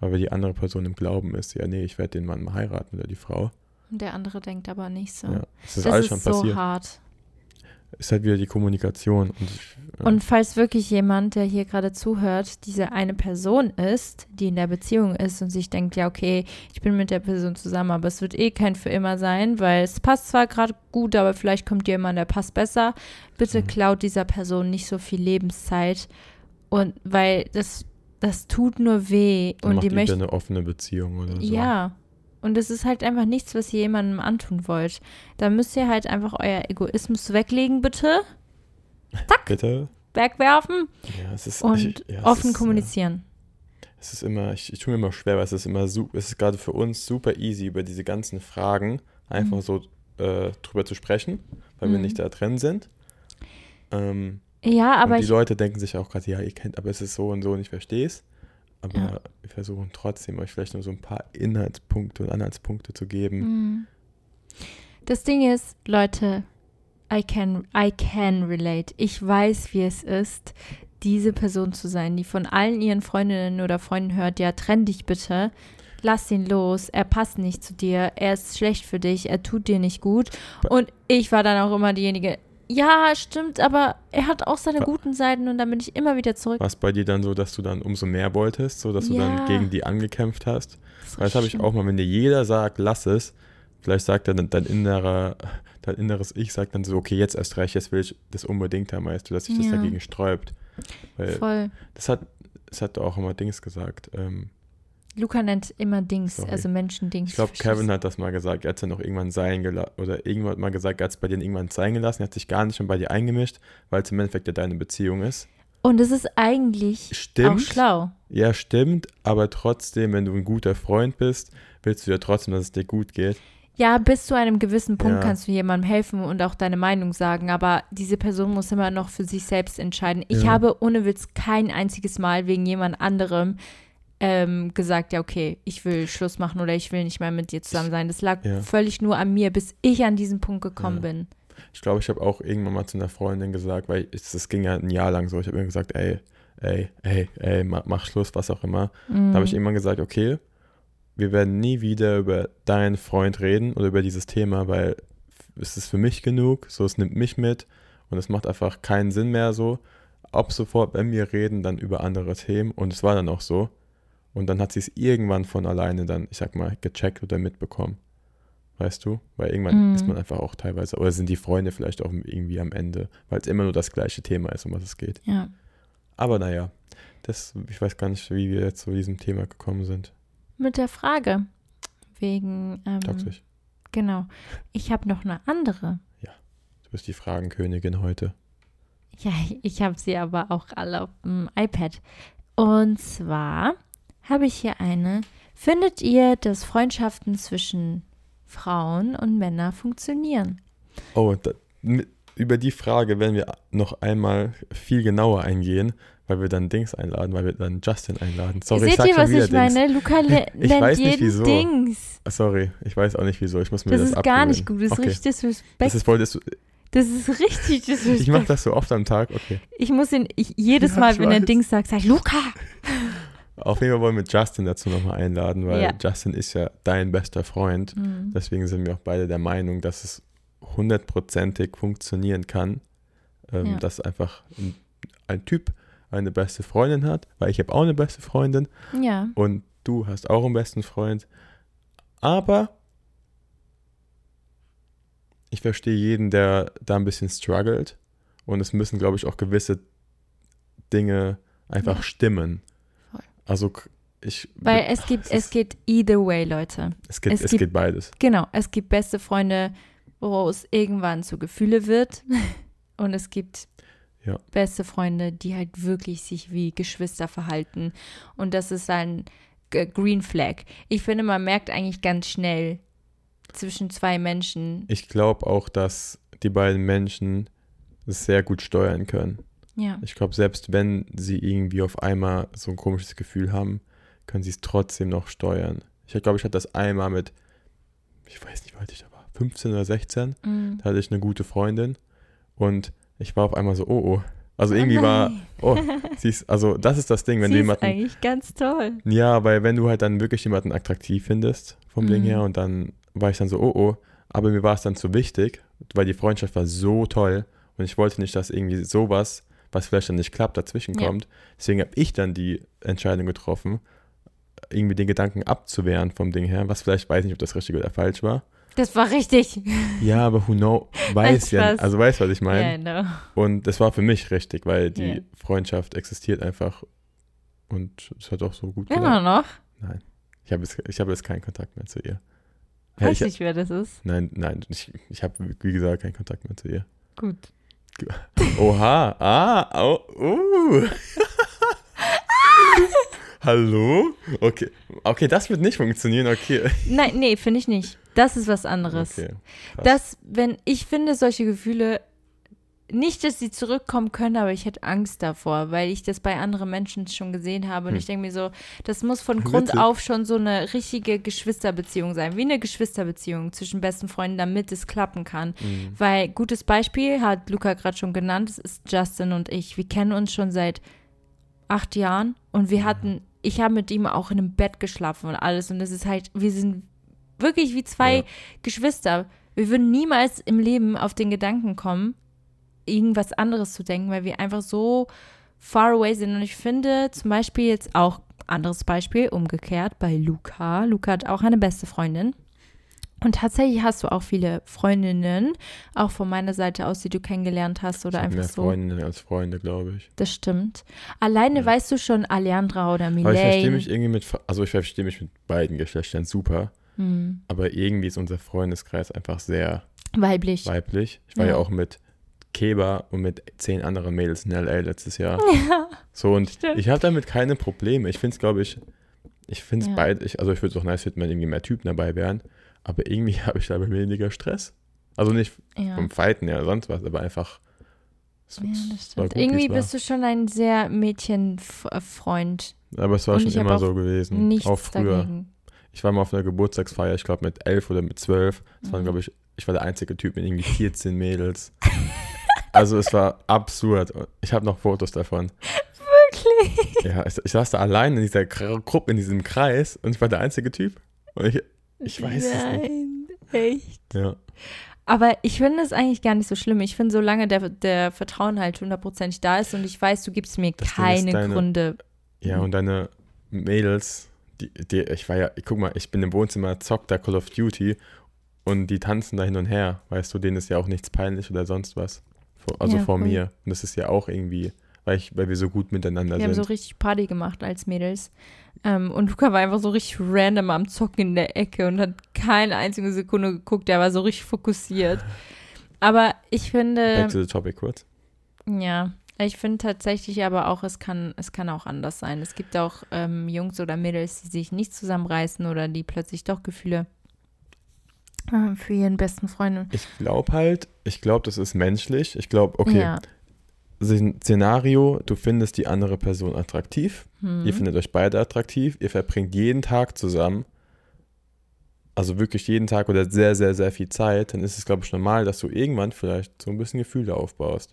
Aber die andere Person im Glauben ist, ja, nee, ich werde den Mann mal heiraten oder die Frau. Und der andere denkt aber nicht so. Ja, das ist das alles ist schon so passiert. hart. Ist halt wieder die Kommunikation. Und, ja. Und falls wirklich jemand, der hier gerade zuhört, diese eine Person ist, die in der Beziehung ist und sich denkt, ja, okay, ich bin mit der Person zusammen, aber es wird eh kein für immer sein, weil es passt zwar gerade gut, aber vielleicht kommt jemand, der passt besser. Bitte Mhm. klaut dieser Person nicht so viel Lebenszeit. Und weil das, das tut nur weh dann und macht die möchte. eine offene Beziehung oder so. Ja. Und es ist halt einfach nichts, was ihr jemandem antun wollt. Da müsst ihr halt einfach euer Egoismus weglegen, bitte. Bitte? Wegwerfen Ja, es ist und ich, ja, es offen ist, kommunizieren. Ja, es ist immer, ich, ich tue mir immer schwer, weil es ist immer, es ist gerade für uns super easy, über diese ganzen Fragen einfach mhm. so äh, drüber zu sprechen, weil mhm. wir nicht da drin sind. Ähm, ja, aber und die Leute denken sich auch gerade, ja, ihr kennt, aber es ist so und so und ich verstehe es. Aber ja. wir versuchen trotzdem euch vielleicht nur so ein paar Inhaltspunkte und Anhaltspunkte zu geben. Mhm. Das Ding ist, Leute, I can, I can relate. Ich weiß, wie es ist, diese Person zu sein, die von allen ihren Freundinnen oder Freunden hört, ja, trenn dich bitte, lass ihn los, er passt nicht zu dir, er ist schlecht für dich, er tut dir nicht gut. Und ich war dann auch immer diejenige, ja, stimmt, aber er hat auch seine guten Seiten und dann bin ich immer wieder zurück. War es bei dir dann so, dass du dann umso mehr wolltest, so dass du ja. dann gegen die angekämpft hast? Das Weil das habe ich auch mal, wenn dir jeder sagt, lass es, vielleicht sagt dann dein innerer, dein inneres Ich sagt dann so, okay, jetzt erst recht, jetzt will ich das unbedingt haben, weißt du, dass sich das ja. dagegen sträubt. Weil Voll. Das hat, das hat auch immer Dings gesagt. Ähm, Luca nennt immer Dings, Sorry. also Menschen-Dings. Ich glaube, Kevin hat das mal gesagt. Er hat es ja noch irgendwann sein gelassen, oder irgendwann hat mal gesagt, er hat es bei dir irgendwann sein gelassen. Er hat sich gar nicht mehr bei dir eingemischt, weil es im Endeffekt ja deine Beziehung ist. Und es ist eigentlich stimmt, auch schlau. Ja, stimmt, aber trotzdem, wenn du ein guter Freund bist, willst du ja trotzdem, dass es dir gut geht. Ja, bis zu einem gewissen Punkt ja. kannst du jemandem helfen und auch deine Meinung sagen, aber diese Person muss immer noch für sich selbst entscheiden. Ich ja. habe ohne Witz kein einziges Mal wegen jemand anderem ähm, gesagt, ja, okay, ich will Schluss machen oder ich will nicht mehr mit dir zusammen sein. Das lag ja. völlig nur an mir, bis ich an diesen Punkt gekommen bin. Ich glaube, ich habe auch irgendwann mal zu einer Freundin gesagt, weil es ging ja ein Jahr lang so, ich habe mir gesagt, ey, ey, ey, ey, mach, mach Schluss, was auch immer. Mhm. Da habe ich irgendwann gesagt, okay, wir werden nie wieder über deinen Freund reden oder über dieses Thema, weil es ist für mich genug, so es nimmt mich mit und es macht einfach keinen Sinn mehr so. Ab sofort, wenn wir reden, dann über andere Themen und es war dann auch so. Und dann hat sie es irgendwann von alleine dann, ich sag mal, gecheckt oder mitbekommen. Weißt du? Weil irgendwann mm. ist man einfach auch teilweise, oder sind die Freunde vielleicht auch irgendwie am Ende, weil es immer nur das gleiche Thema ist, um was es geht. Ja. Aber naja, das, ich weiß gar nicht, wie wir jetzt zu diesem Thema gekommen sind mit der Frage. Wegen. Ähm, Toxisch. Genau. Ich habe noch eine andere. Ja, du bist die Fragenkönigin heute. Ja, ich habe sie aber auch alle auf dem iPad. Und zwar habe ich hier eine. Findet ihr, dass Freundschaften zwischen Frauen und Männern funktionieren? Oh, da, über die Frage werden wir noch einmal viel genauer eingehen, weil wir dann Dings einladen, weil wir dann Justin einladen. Sorry, Seht ich ihr, was ich meine? Luca ich weiß nicht wieso. Dings. Sorry, ich weiß auch nicht wieso. Ich muss mir das Das ist gar nicht gut. Das ist okay. richtig disrespect. Das ist voll dis das ist richtig disrespect. Ich mache das so oft am Tag, okay. Ich muss ihn, ich, jedes ja, Mal, wenn er Dings sagt, sag Luca. Auf jeden Fall wollen wir Justin dazu nochmal einladen, weil ja. Justin ist ja dein bester Freund. Mhm. Deswegen sind wir auch beide der Meinung, dass es hundertprozentig funktionieren kann, ähm, ja. dass einfach ein, ein Typ eine beste Freundin hat, weil ich habe auch eine beste Freundin. Ja. Und du hast auch einen besten Freund. Aber ich verstehe jeden, der da ein bisschen struggelt. Und es müssen, glaube ich, auch gewisse Dinge einfach ja. stimmen. Also ich. Weil es gibt, es, geht either way, Leute. Es geht, es, es gibt, geht beides. Genau, es gibt beste Freunde, wo es irgendwann zu Gefühle wird. Und es gibt ja. beste Freunde, die halt wirklich sich wie Geschwister verhalten. Und das ist ein Green Flag. Ich finde, man merkt eigentlich ganz schnell zwischen zwei Menschen. Ich glaube auch, dass die beiden Menschen es sehr gut steuern können. Ja. Ich glaube, selbst wenn sie irgendwie auf einmal so ein komisches Gefühl haben, können sie es trotzdem noch steuern. Ich glaube, ich hatte das einmal mit, ich weiß nicht, wie alt ich da war, 15 oder 16. Mhm. Da hatte ich eine gute Freundin und ich war auf einmal so, oh, oh. Also irgendwie oh war, oh, siehst, also das ist das Ding, wenn sie du jemanden. Ist eigentlich ganz toll. Ja, weil wenn du halt dann wirklich jemanden attraktiv findest, vom mhm. Ding her, und dann war ich dann so, oh, oh, aber mir war es dann zu wichtig, weil die Freundschaft war so toll und ich wollte nicht, dass irgendwie sowas, was vielleicht dann nicht klappt, dazwischen kommt. Ja. Deswegen habe ich dann die Entscheidung getroffen, irgendwie den Gedanken abzuwehren vom Ding her, was vielleicht weiß nicht, ob das richtig oder falsch war. Das war richtig. Ja, aber who know, weiß ja, also weiß, was ich meine. Yeah, no. Und das war für mich richtig, weil die yeah. Freundschaft existiert einfach und es hat auch so gut geklappt. Immer noch? Nein, ich habe jetzt, hab jetzt keinen Kontakt mehr zu ihr. Weiß ich, nicht, wer das ist. Nein, nein, ich, ich habe, wie gesagt, keinen Kontakt mehr zu ihr. Gut. Oha, ah, oh, uh. Hallo? Okay. Okay, das wird nicht funktionieren, okay. Nein, nee, finde ich nicht. Das ist was anderes. Okay. krass. Das, wenn, ich finde solche Gefühle, nicht, dass sie zurückkommen können, aber ich hätte Angst davor, weil ich das bei anderen Menschen schon gesehen habe. Und Hm. ich denke mir so, das muss von Witzig. Grund auf schon so eine richtige Geschwisterbeziehung sein, wie eine Geschwisterbeziehung zwischen besten Freunden, damit es klappen kann. Mhm. Weil, gutes Beispiel, hat Luca gerade schon genannt, es ist Justin und ich. Wir kennen uns schon seit acht Jahren und wir hatten, ich habe mit ihm auch in einem Bett geschlafen und alles. Und das ist halt, wir sind wirklich wie zwei Ja. Geschwister. Wir würden niemals im Leben auf den Gedanken kommen, irgendwas anderes zu denken, weil wir einfach so far away sind. Und ich finde zum Beispiel jetzt auch, anderes Beispiel, umgekehrt bei Luca. Luca hat auch eine beste Freundin. Und tatsächlich hast du auch viele Freundinnen, auch von meiner Seite aus, die du kennengelernt hast oder einfach mehr so. Freundinnen als Freunde, glaube ich. Das stimmt. Alleine Ja. weißt du schon Alejandra oder Aber ich verstehe mich irgendwie mit, also ich verstehe mich mit beiden Geschlechtern super, Hm, aber irgendwie ist unser Freundeskreis einfach sehr weiblich. weiblich. Ich war ja, Ja. auch mit Keba und mit zehn anderen Mädels in LA letztes Jahr. Ja. So, und Stimmt. ich habe damit keine Probleme. Ich finde es, glaube ich, ich finde es Ja. beid, ich, also ich würde es auch nice finden, wenn irgendwie mehr Typen dabei wären, aber irgendwie habe ich dabei weniger Stress. Also nicht Ja. vom Fighten ja sonst was, aber einfach. es- Ja, es das stimmt. gut, wie Irgendwie es bist du schon ein sehr Mädchenfreund. Aber es war und schon immer so gewesen. Auch früher. dagegen. Ich war mal auf einer Geburtstagsfeier, ich glaube mit elf oder mit zwölf. Waren, Mhm. glaube ich, ich war der einzige Typ mit irgendwie 14 Mädels. Also es war absurd. Ich habe noch Fotos davon. Wirklich? Ja, ich, ich saß da allein in dieser Gr- Gruppe, in diesem Kreis und ich war der einzige Typ. Und ich, ich weiß es nicht. Nein, echt. Ja. Aber ich finde es eigentlich gar nicht so schlimm. Ich finde, solange der, der Vertrauen halt hundertprozentig da ist und ich weiß, du gibst mir Das keine deine- Gründe. Ja, und deine Mädels, die, die, ich war ja, guck mal, ich bin im Wohnzimmer, zockt da Call of Duty und die tanzen da hin und her. Weißt du, denen ist ja auch nichts peinlich oder sonst was. Also Ja, vor voll. mir. Und das ist ja auch irgendwie, weil, ich, weil wir so gut miteinander Wir haben so sind. richtig Party gemacht als Mädels. Ähm, und Luca war einfach so richtig random am Zocken in der Ecke und hat keine einzige Sekunde geguckt. Der war so richtig fokussiert. Aber ich finde. Back to the topic kurz. Ja, ich finde tatsächlich aber auch, es kann, es kann auch anders sein. Es gibt auch ähm, Jungs oder Mädels, die sich nicht zusammenreißen oder die plötzlich doch Gefühle für ihren besten Freund. Ich glaube halt, ich glaube, das ist menschlich. Ich glaube, okay, Ja. Szen- Szenario, du findest die andere Person attraktiv. Hm. Ihr findet euch beide attraktiv. Ihr verbringt jeden Tag zusammen. Also wirklich jeden Tag oder sehr, sehr, sehr viel Zeit. Dann ist es, glaube ich, normal, dass du irgendwann vielleicht so ein bisschen Gefühle aufbaust.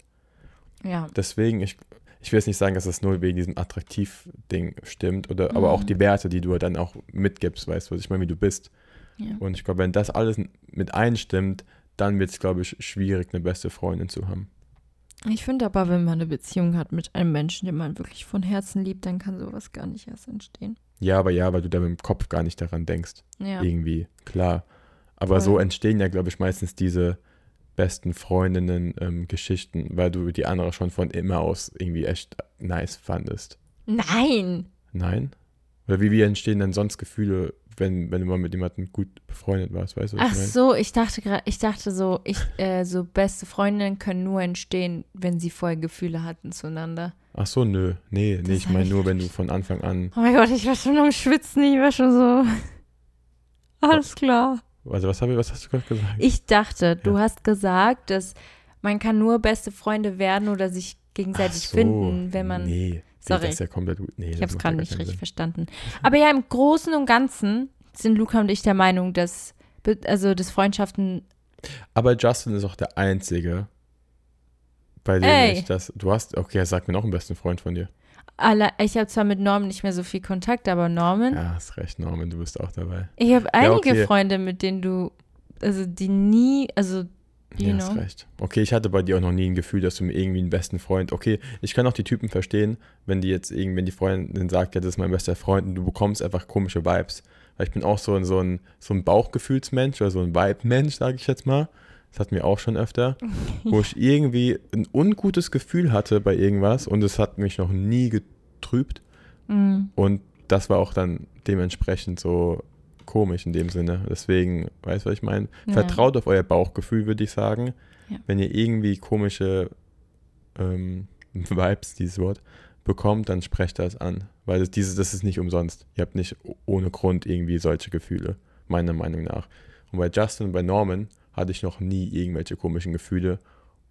ja. Deswegen, ich, ich will jetzt nicht sagen, dass das nur wegen diesem Attraktiv-Ding stimmt, oder, aber auch Mhm. die Werte, die du dann auch mitgibst, weißt du, was ich meine, wie du bist. Ja. Und ich glaube, wenn das alles mit einstimmt, dann wird es, glaube ich, schwierig, eine beste Freundin zu haben. Ich finde aber, wenn man eine Beziehung hat mit einem Menschen, den man wirklich von Herzen liebt, dann kann sowas gar nicht erst entstehen. Ja, aber ja, weil du da mit dem Kopf gar nicht daran denkst. Ja. Irgendwie, klar. Aber Voll. so entstehen ja, glaube ich, meistens diese besten Freundinnen-Geschichten, weil du die andere schon von immer aus irgendwie echt nice fandest. Nein! Nein? Oder wie, wie entstehen denn sonst Gefühle, wenn, wenn du mal mit jemandem gut befreundet warst, weißt du, was Ach ich so, ich dachte gerade, ich dachte so, ich, äh, so beste Freundinnen können nur entstehen, wenn sie vorher Gefühle hatten zueinander. Ach so, nö. Nee, nee, Das ich hab meine ich nur, wenn du von Anfang an, Oh mein Gott, ich war schon am Schwitzen, ich war schon so. Alles klar. also was, hab ich, was hast du gerade gesagt? Ich dachte, du Ja. hast gesagt, dass man kann nur beste Freunde werden oder sich gegenseitig so, finden, wenn man. Nee, Sorry. das ist ja komplett, nee, ich habe es gerade ja nicht richtig Sinn. verstanden. Aber ja, im Großen und Ganzen sind Luca und ich der Meinung, dass also dass Freundschaften. Aber Justin ist auch der Einzige, bei dem Ey. ich das, du hast, okay, sag mir noch einen besten Freund von dir. Alle, ich habe zwar mit Norman nicht mehr so viel Kontakt, aber Norman, Ja, hast recht, Norman, du bist auch dabei. ich habe einige okay. Freunde, mit denen du, also die nie, also You ja, hast know? recht. Okay, ich hatte bei dir auch noch nie ein Gefühl, dass du mir irgendwie einen besten Freund. Okay, ich kann auch die Typen verstehen, wenn die jetzt irgendwie, wenn die Freundin sagt, ja, das ist mein bester Freund und du bekommst einfach komische Vibes. Weil ich bin auch so ein, so ein, so ein Bauchgefühlsmensch oder so ein Vibe-Mensch, sage ich jetzt mal. Das hatten wir auch schon öfter. wo ich irgendwie ein ungutes Gefühl hatte bei irgendwas und es hat mich noch nie getrübt. mm, Und das war auch dann dementsprechend so komisch in dem Sinne. Deswegen, weißt du, was ich meine? Ja. Vertraut auf euer Bauchgefühl, würde ich sagen. Ja. Wenn ihr irgendwie komische ähm, Vibes, dieses Wort, bekommt, dann sprecht das an. Weil das, diese, das ist nicht umsonst. Ihr habt nicht ohne Grund irgendwie solche Gefühle, meiner Meinung nach. Und bei Justin und bei Norman hatte ich noch nie irgendwelche komischen Gefühle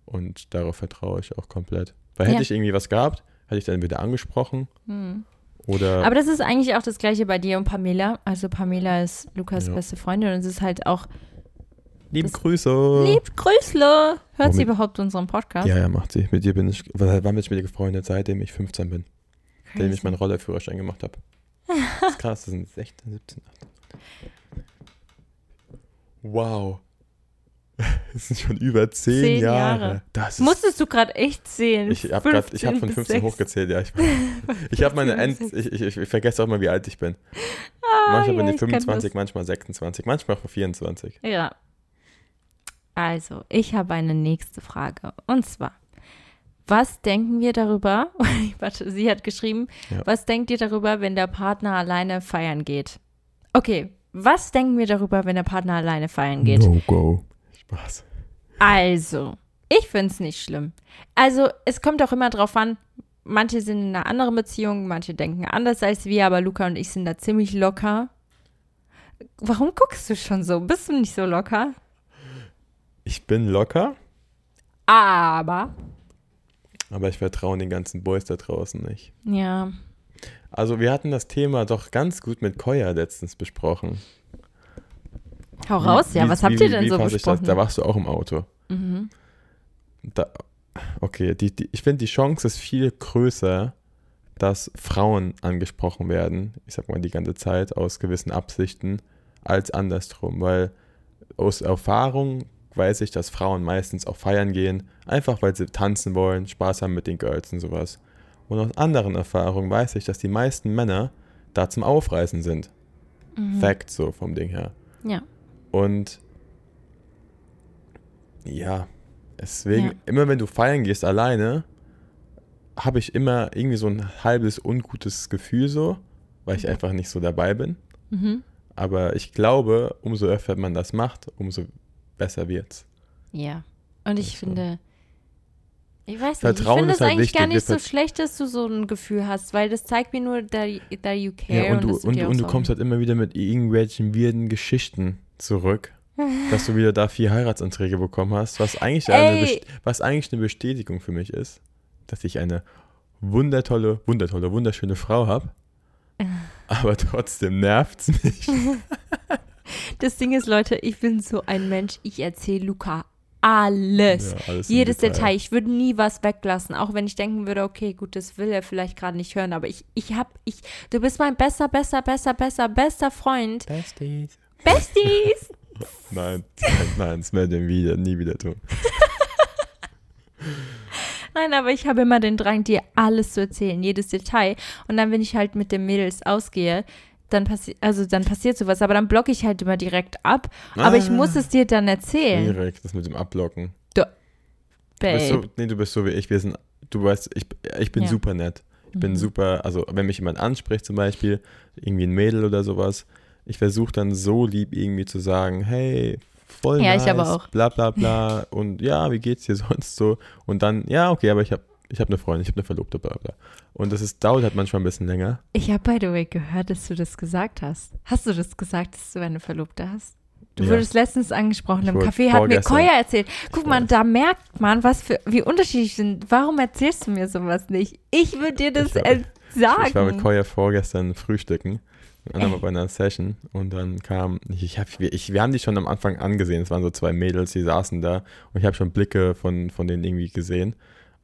und darauf vertraue ich auch komplett. Weil hätte Ja. ich irgendwie was gehabt, hätte ich dann wieder angesprochen Hm. Oder Aber das ist eigentlich auch das gleiche bei dir und Pamela. Also Pamela ist Lukas Ja. beste Freundin und es ist halt auch liebe Grüße. lieb Grüßle. Hört sie Womit- überhaupt unseren Podcast? Ja, ja, macht sie. Mit dir bin ich, wann bin ich mit dir gefreundet? Seitdem ich 15 bin. Seitdem ich meinen Rollerführerschein gemacht habe. Das ist krass, das sind 16, 17, 18. Wow. Das sind schon über 10, Zehn Jahre. Jahre. Das ist, Musstest du gerade echt zählen? ich habe hab von 15 bis 15 6. hochgezählt, ja. Ich, ich habe meine End, ich, ich, ich vergesse auch mal, wie alt ich bin. Ah, manchmal bin ja, ich ich kenn 25, manchmal 26, manchmal auch 24. das. Ja. Also, ich habe eine nächste Frage. Und zwar, was denken wir darüber? Warte, sie hat geschrieben, Ja. was denkt ihr darüber, wenn der Partner alleine feiern geht? Okay, was denken wir darüber, wenn der Partner alleine feiern geht? No go. Spaß. Also, ich finde es nicht schlimm. Also, es kommt auch immer drauf an, manche sind in einer anderen Beziehung, manche denken anders als wir, aber Luca und ich sind da ziemlich locker. Warum guckst du schon so? Bist du nicht so locker? Ich bin locker, Aber. aber ich vertraue den ganzen Boys da draußen nicht. Ja. Also wir hatten das Thema doch ganz gut mit Koya letztens besprochen. Hau raus, ja. Wie- Was habt ihr denn wie so das? besprochen? Da warst du auch im Auto. mhm. Da, okay, die, die, ich finde, die Chance ist viel größer, dass Frauen angesprochen werden, ich sag mal die ganze Zeit, aus gewissen Absichten, als andersrum. Weil aus Erfahrung weiß ich, dass Frauen meistens auch feiern gehen, einfach weil sie tanzen wollen, Spaß haben mit den Girls und sowas. Und aus anderen Erfahrungen weiß ich, dass die meisten Männer da zum Aufreißen sind. Mhm. Fact so vom Ding her. Ja. Und ja, deswegen, Ja. immer wenn du feiern gehst alleine, habe ich immer irgendwie so ein halbes ungutes Gefühl so, weil ich einfach nicht so dabei bin. Mhm. Aber ich glaube, umso öfter man das macht, umso besser wird's. Ja. Und ich Also. finde. Ich weiß nicht, Vertrauen ich finde es halt eigentlich gar wichtig. nicht Wir so schlecht, dass du so ein Gefühl hast, weil das zeigt mir nur, that, you care. Ja, und du, dass und, und du kommst halt immer wieder mit irgendwelchen weirden Geschichten zurück, dass du wieder da vier Heiratsanträge bekommen hast, was eigentlich, eine, was eigentlich eine Bestätigung für mich ist, dass ich eine wundertolle, wundertolle, wunderschöne Frau habe. Aber trotzdem nervt's mich. Das Ding ist, Leute, ich bin so ein Mensch, ich erzähle Luca alles. Ja, alles Jedes Detail. Ich würde nie was weglassen, auch wenn ich denken würde, okay, gut, das will er vielleicht gerade nicht hören, aber ich, ich hab, ich, du bist mein bester, bester, bester, bester, bester Freund. Besties. Besties! Nein, nein, nein, das werde ich wieder, nie wieder tun. Nein, aber ich habe immer den Drang, dir alles zu erzählen, jedes Detail. Und dann, wenn ich halt mit den Mädels ausgehe, dann passiert, also dann passiert sowas, aber dann blocke ich halt immer direkt ab. Aber ich Ah. muss es dir dann erzählen. Schwierig, das mit dem Ablocken. Du Babe. bist so, nee, du bist so wie ich. Wir sind, du weißt, ich, ich bin Ja. super nett. Ich bin Mhm. super, also wenn mich jemand anspricht zum Beispiel, irgendwie ein Mädel oder sowas, ich versuche dann so lieb irgendwie zu sagen, hey, voll Ja, nice, ich aber auch. bla bla bla und ja, wie geht's dir sonst so? Und dann, ja, okay, aber ich habe ich hab eine Freundin, ich habe eine Verlobte, bla bla. Und das ist, dauert halt manchmal ein bisschen länger. Ich habe, by the way, gehört, dass du das gesagt hast. Hast du das gesagt, dass du eine Verlobte hast? Du Ja. wurdest letztens angesprochen Ich im Café, hat mir Koya erzählt. Guck mal, da merkt man, was für, wie unterschiedlich sind. Warum erzählst du mir sowas nicht? Ich würde dir das Ich war- sagen. Ich war mit Koya vorgestern frühstücken, mit einer bei einer Session und dann kam, ich, hab, ich, wir haben die schon am Anfang angesehen, es waren so zwei Mädels, die saßen da und ich habe schon Blicke von, von denen irgendwie gesehen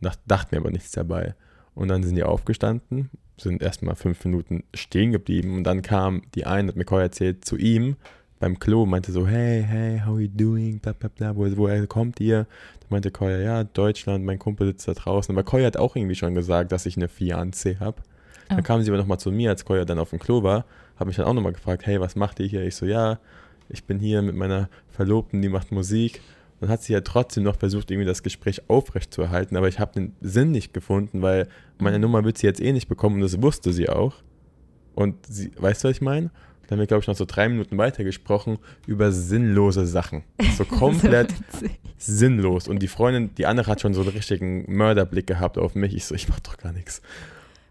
und dacht, dachte mir aber nichts dabei. Und dann sind die aufgestanden, sind erstmal fünf Minuten stehen geblieben und dann kam die eine, hat mir Koya erzählt, zu ihm beim Klo, meinte so, hey, hey, how you doing, bla bla bla, wo, woher kommt ihr? Da meinte Koya, ja, Deutschland, mein Kumpel sitzt da draußen. Aber Koya hat auch irgendwie schon gesagt, dass ich eine Fiancé habe. Dann Oh. kam sie aber nochmal zu mir, als Koya dann auf dem Klo war, habe mich dann auch nochmal gefragt, hey, was macht ihr hier? Ich so, ja, ich bin hier mit meiner Verlobten, die macht Musik. Dann hat sie ja trotzdem noch versucht, irgendwie das Gespräch aufrecht zu erhalten, aber ich habe den Sinn nicht gefunden, weil meine Nummer wird sie jetzt eh nicht bekommen und das wusste sie auch. Und sie, weißt du, was ich meine? Dann haben wir, glaube ich, noch so drei Minuten weitergesprochen über sinnlose Sachen. So komplett So sinnlos. Und die Freundin, die andere hat schon so einen richtigen Mörderblick gehabt auf mich. Ich so, ich mach doch gar nichts.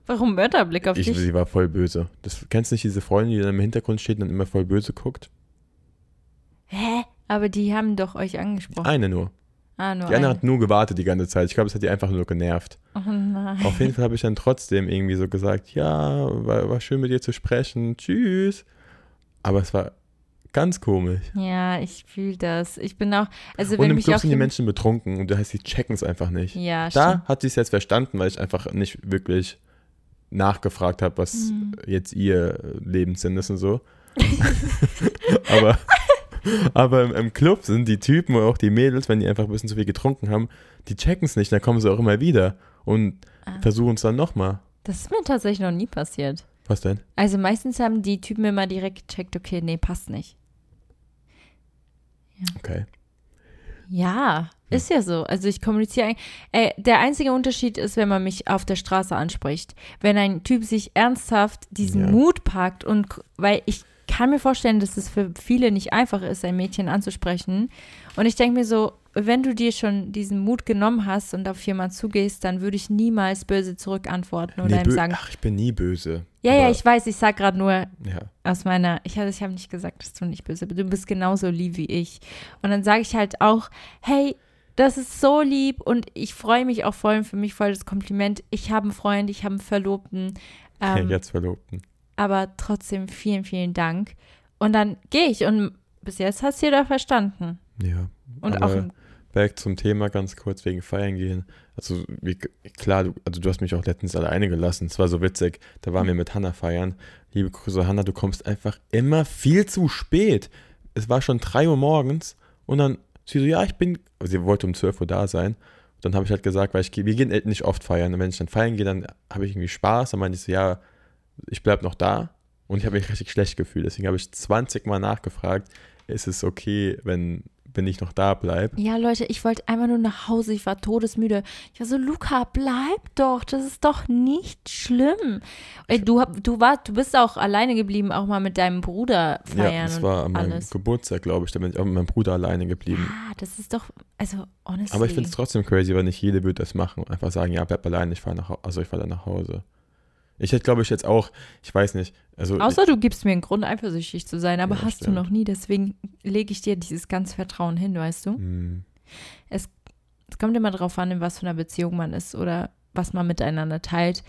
Warum Mörderblick auf Ich, dich? sie war voll böse. Das, kennst du nicht diese Freundin, die dann im Hintergrund steht und dann immer voll böse guckt? Hä? Aber die haben doch euch angesprochen. Eine nur. ah, nur Die andere eine. hat nur gewartet die ganze Zeit. Ich glaube, es hat die einfach nur genervt. Oh nein. Auf jeden Fall habe ich dann trotzdem irgendwie so gesagt, ja, war, war schön mit dir zu sprechen, tschüss. Aber es war ganz komisch. Ja, ich fühle das. Ich bin auch, also und wenn im mich Club auch sind die Menschen betrunken und das heißt, sie checken es einfach nicht. Ja, Da stimmt. hat sie es jetzt verstanden, weil ich einfach nicht wirklich nachgefragt habe, was Mhm. jetzt ihr Lebenssinn ist und so. aber aber im, im Club sind die Typen und auch die Mädels, wenn die einfach ein bisschen zu viel getrunken haben, die checken es nicht, dann kommen sie auch immer wieder und Ah. versuchen es dann nochmal. Das ist mir tatsächlich noch nie passiert. Was denn? Also meistens haben die Typen immer direkt gecheckt, okay, nee, passt nicht. Okay. Ja, ist ja so. Also ich kommuniziere eigentlich. Äh, der einzige Unterschied ist, wenn man mich auf der Straße anspricht. Wenn ein Typ sich ernsthaft diesen Ja. Mut packt und weil ich kann mir vorstellen, dass es für viele nicht einfach ist, ein Mädchen anzusprechen. Und ich denke mir so, wenn du dir schon diesen Mut genommen hast und auf jemanden zugehst, dann würde ich niemals böse zurückantworten oder Nee, ihm sagen, Ach, ich bin nie böse. ja, ja, ich weiß, ich sag gerade nur, Ja. aus meiner, ich, ich habe nicht gesagt, dass du nicht böse bist, du bist genauso lieb wie ich. Und dann sage ich halt auch, hey, das ist so lieb und ich freue mich auch voll für mich voll das Kompliment. Ich habe einen Freund, ich habe einen Verlobten. Ähm, jetzt Verlobten. aber trotzdem vielen, vielen Dank. Und dann gehe ich und bis jetzt hast du jeder verstanden. Ja. Und auch im, back zum Thema ganz kurz wegen Feiern gehen. Also wie, klar, du, also du hast mich auch letztens alleine gelassen. Es war so witzig. Da waren wir mit Hanna feiern. Liebe Grüße, Hanna, du kommst einfach immer viel zu spät. Es war schon 3 Uhr morgens und dann sie so, ja, ich bin, sie wollte um 12 Uhr da sein. Dann habe ich halt gesagt, weil ich wir gehen halt nicht oft feiern. Und wenn ich dann feiern gehe, dann habe ich irgendwie Spaß. Dann meinte ich so, ja, ich bleib noch da. Und ich habe mich richtig schlecht gefühlt. Deswegen habe ich 20 Mal nachgefragt, ist es okay, wenn, wenn ich noch da bleibe? ja, Leute, ich wollte einfach nur nach Hause. Ich war todesmüde. Ich war so, Luca, bleib doch. Das ist doch nicht schlimm. Ey, du, du, war, du bist auch alleine geblieben, auch mal mit deinem Bruder feiern. Ja, das war an meinem alles. Geburtstag, glaube ich. Da bin ich auch mit meinem Bruder alleine geblieben. Ah, das ist doch, also, honestly. Aber ich finde es trotzdem crazy, weil nicht jede würde das machen einfach sagen, ja, bleib allein, ich fahre nach Hause. Also ich fahre dann nach Hause. Ich hätte, glaube ich, jetzt auch, ich weiß nicht, also Außer du gibst mir einen Grund, eifersüchtig zu sein, aber Ja, hast stimmt. du noch nie, deswegen lege ich dir dieses ganz Vertrauen hin, weißt du? hm, Es kommt immer darauf an, in was für einer Beziehung man ist oder was man miteinander teilt,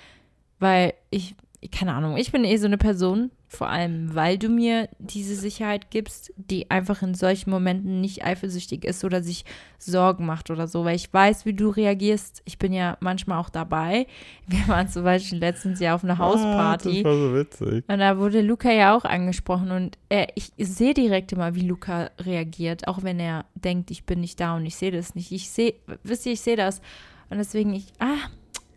weil ich, keine Ahnung, ich bin eh so eine Person, vor allem weil du mir diese Sicherheit gibst, die einfach in solchen Momenten nicht eifersüchtig ist oder sich Sorgen macht oder so, weil ich weiß, wie du reagierst. Ich bin ja manchmal auch dabei. Wir waren zum Beispiel letztens ja auf einer Hausparty. Ah, das war so witzig. Und da wurde Luca ja auch angesprochen und er, ich sehe direkt immer, wie Luca reagiert, auch wenn er denkt, ich bin nicht da und ich sehe das nicht. Ich sehe, wisst ihr, ich sehe das. Und deswegen, ich, ah,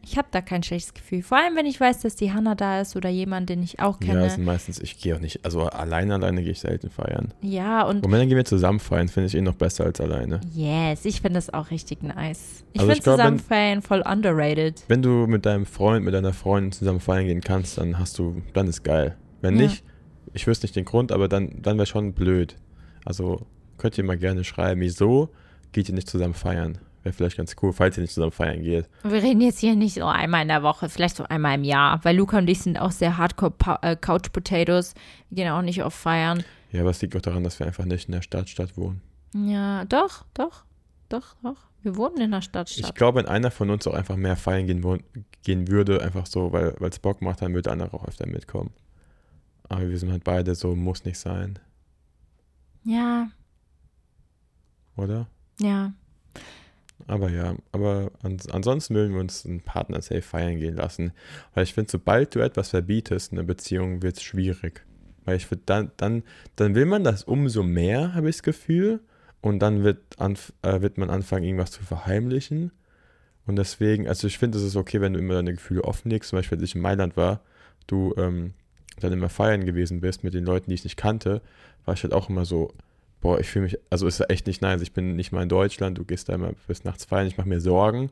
ich habe da kein schlechtes Gefühl. Vor allem, wenn ich weiß, dass die Hanna da ist oder jemand, den ich auch Ja, kenne. es sind meistens, ich gehe auch nicht, also alleine, alleine gehe ich selten feiern. Ja, und Und wenn, dann gehen wir zusammen feiern, finde ich eh noch besser als alleine. yes, ich finde das auch richtig nice. Ich Also finde zusammen feiern voll underrated. Wenn du mit deinem Freund, mit deiner Freundin zusammen feiern gehen kannst, dann hast du, dann ist geil. Wenn Ja. nicht, ich wüsste nicht den Grund, aber dann, dann wäre schon blöd. Also könnt ihr mal gerne schreiben, wieso geht ihr nicht zusammen feiern? Wäre vielleicht ganz cool, falls ihr nicht zusammen feiern geht. Wir reden jetzt hier nicht so einmal in der Woche, vielleicht so einmal im Jahr, weil Luca und ich sind auch sehr hardcore äh, Couch Potatoes. Wir gehen auch nicht oft feiern. Ja, aber es liegt auch daran, dass wir einfach nicht in der Stadtstadt wohnen. Ja, doch, doch, doch, doch. Wir wohnen in der Stadt. Ich glaube, wenn einer von uns auch einfach mehr feiern gehen, gehen würde, einfach so, weil es Bock macht, dann würde der andere auch öfter mitkommen. Aber wir sind halt beide so, muss nicht sein, Ja, oder? ja. Aber ja, aber ans ansonsten würden wir uns einen Partner safe feiern gehen lassen. Weil ich finde, sobald du etwas verbietest in einer Beziehung, wird es schwierig. Weil ich finde, dann, dann, dann will man das umso mehr, habe ich das Gefühl. Und dann wird, äh, wird man anfangen, irgendwas zu verheimlichen. Und deswegen, also ich finde, es ist okay, wenn du immer deine Gefühle offenlegst. Zum Beispiel, als ich in Mailand war, du ähm, dann immer feiern gewesen bist mit den Leuten, die ich nicht kannte, war ich halt auch immer so, boah, ich fühle mich, also ist echt nicht nice. Ich bin nicht mal in Deutschland, du gehst da immer bis nachts feiern, ich mache mir Sorgen.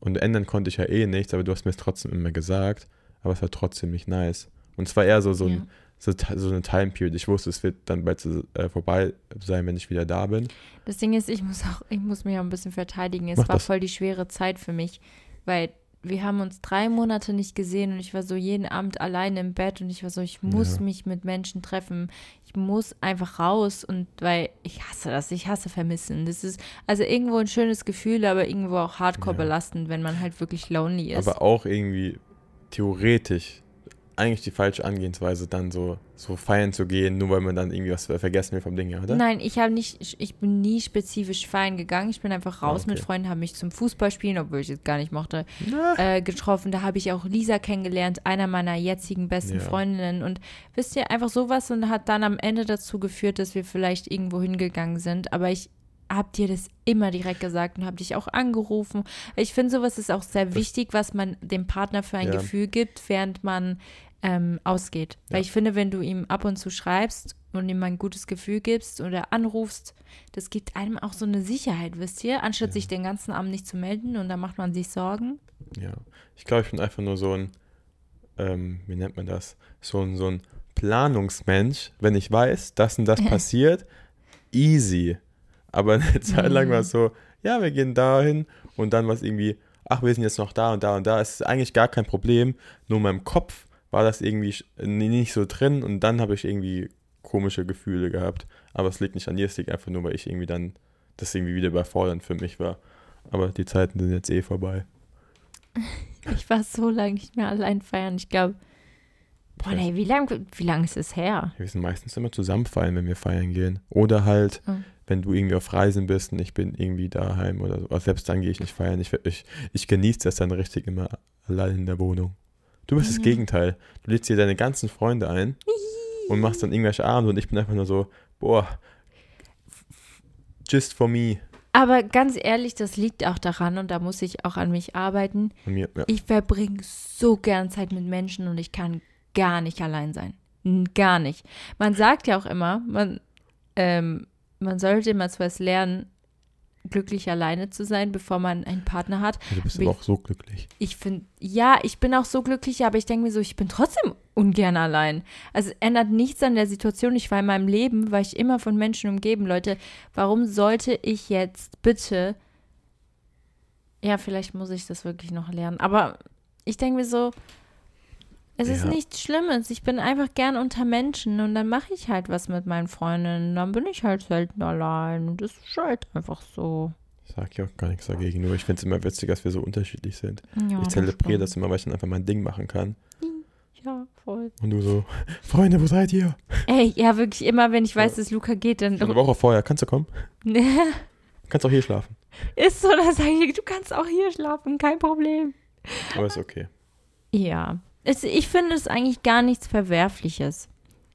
Und ändern konnte ich ja eh nichts, aber du hast mir es trotzdem immer gesagt. Aber es war trotzdem nicht nice. Und es war eher so, so, ja. ein, so, so eine Time Period. Ich wusste, es wird dann bald äh, vorbei sein, wenn ich wieder da bin. Das Ding ist, ich muss auch, ich muss mich auch ein bisschen verteidigen. Es Mach war das. voll die schwere Zeit für mich, weil wir haben uns drei Monate nicht gesehen und ich war so jeden Abend alleine im Bett und ich war so, ich muss Ja. mich mit Menschen treffen. Ich muss einfach raus und weil ich hasse das, ich hasse Vermissen. Das ist also irgendwo ein schönes Gefühl, aber irgendwo auch hardcore Ja. belastend, wenn man halt wirklich lonely ist. Aber auch irgendwie theoretisch eigentlich die falsche Angehensweise, dann so, so feiern zu gehen, nur weil man dann irgendwie was vergessen will vom Ding her, oder? Nein, ich habe nicht, ich bin nie spezifisch feiern gegangen. Ich bin einfach raus Ah, okay. mit Freunden, habe mich zum Fußballspielen, obwohl ich es gar nicht mochte, äh, getroffen. Da habe ich auch Lisa kennengelernt, einer meiner jetzigen besten Ja. Freundinnen. Und wisst ihr, einfach sowas und hat dann am Ende dazu geführt, dass wir vielleicht irgendwo hingegangen sind. Aber ich habe dir das immer direkt gesagt und habe dich auch angerufen. Ich finde, sowas ist auch sehr wichtig, was man dem Partner für ein Ja. Gefühl gibt, während man ähm, ausgeht. Weil Ja. ich finde, wenn du ihm ab und zu schreibst und ihm ein gutes Gefühl gibst oder anrufst, das gibt einem auch so eine Sicherheit, wisst ihr? Anstatt Ja. sich den ganzen Abend nicht zu melden und dann macht man sich Sorgen. Ja. Ich glaube, ich bin einfach nur so ein, ähm, wie nennt man das? So ein, so ein Planungsmensch. Wenn ich weiß, das und das passiert, easy. Aber eine Zeit lang war es so, ja, wir gehen dahin und dann war es irgendwie, ach, wir sind jetzt noch da und da und da. Es ist eigentlich gar kein Problem. Nur in meinem Kopf war das irgendwie nicht so drin und dann habe ich irgendwie komische Gefühle gehabt. Aber es liegt nicht an dir, es liegt einfach nur, weil ich irgendwie dann das irgendwie wieder überfordernd für mich war. Aber die Zeiten sind jetzt eh vorbei. Ich war so lange nicht mehr allein feiern. Ich glaube, boah, nee, wie lange wie lang ist es her? Wir sind meistens immer zusammen feiern, wenn wir feiern gehen. Oder halt, Mhm. Wenn du irgendwie auf Reisen bist und ich bin irgendwie daheim oder so. Aber selbst dann gehe ich nicht feiern. Ich, ich, ich genieße das dann richtig immer allein in der Wohnung. Du bist das Mhm. Gegenteil. Du lädst dir deine ganzen Freunde ein und machst dann irgendwelche Abende und ich bin einfach nur so, boah, just for me. Aber ganz ehrlich, das liegt auch daran und da muss ich auch an mich arbeiten. Und mir, ja. Ich verbringe so gern Zeit mit Menschen und ich kann gar nicht allein sein. Gar nicht. Man sagt ja auch immer, man, ähm, man sollte immer zuerst lernen, glücklich alleine zu sein, bevor man einen Partner hat. Du bist Wie- aber auch so glücklich. Ich finde, ja, ich bin auch so glücklich, aber ich denke mir so, ich bin trotzdem ungern allein. Also es ändert nichts an der Situation. Ich war in meinem Leben, war ich immer von Menschen umgeben. Leute, warum sollte ich jetzt bitte, ja, vielleicht muss ich das wirklich noch lernen, aber ich denke mir so, es ist Ja. nichts Schlimmes. Ich bin einfach gern unter Menschen und dann mache ich halt was mit meinen Freundinnen. Dann bin ich halt selten allein und das ist halt einfach so. Ich sag ja auch gar nichts dagegen. Nur ich finde es immer witzig, dass wir so unterschiedlich sind. Ja, ich zelebriere das immer, weil ich dann einfach mein Ding machen kann. Ja, voll. Und du so, Freunde, wo seid ihr? Ey, ja, wirklich immer, wenn ich weiß, Ja. dass Luca geht, dann Eine Woche vorher, kannst du kommen? Kannst auch hier schlafen. ist so, dann sage ich, du kannst auch hier schlafen, kein Problem. Aber ist okay. Ja, es, ich finde es eigentlich gar nichts Verwerfliches.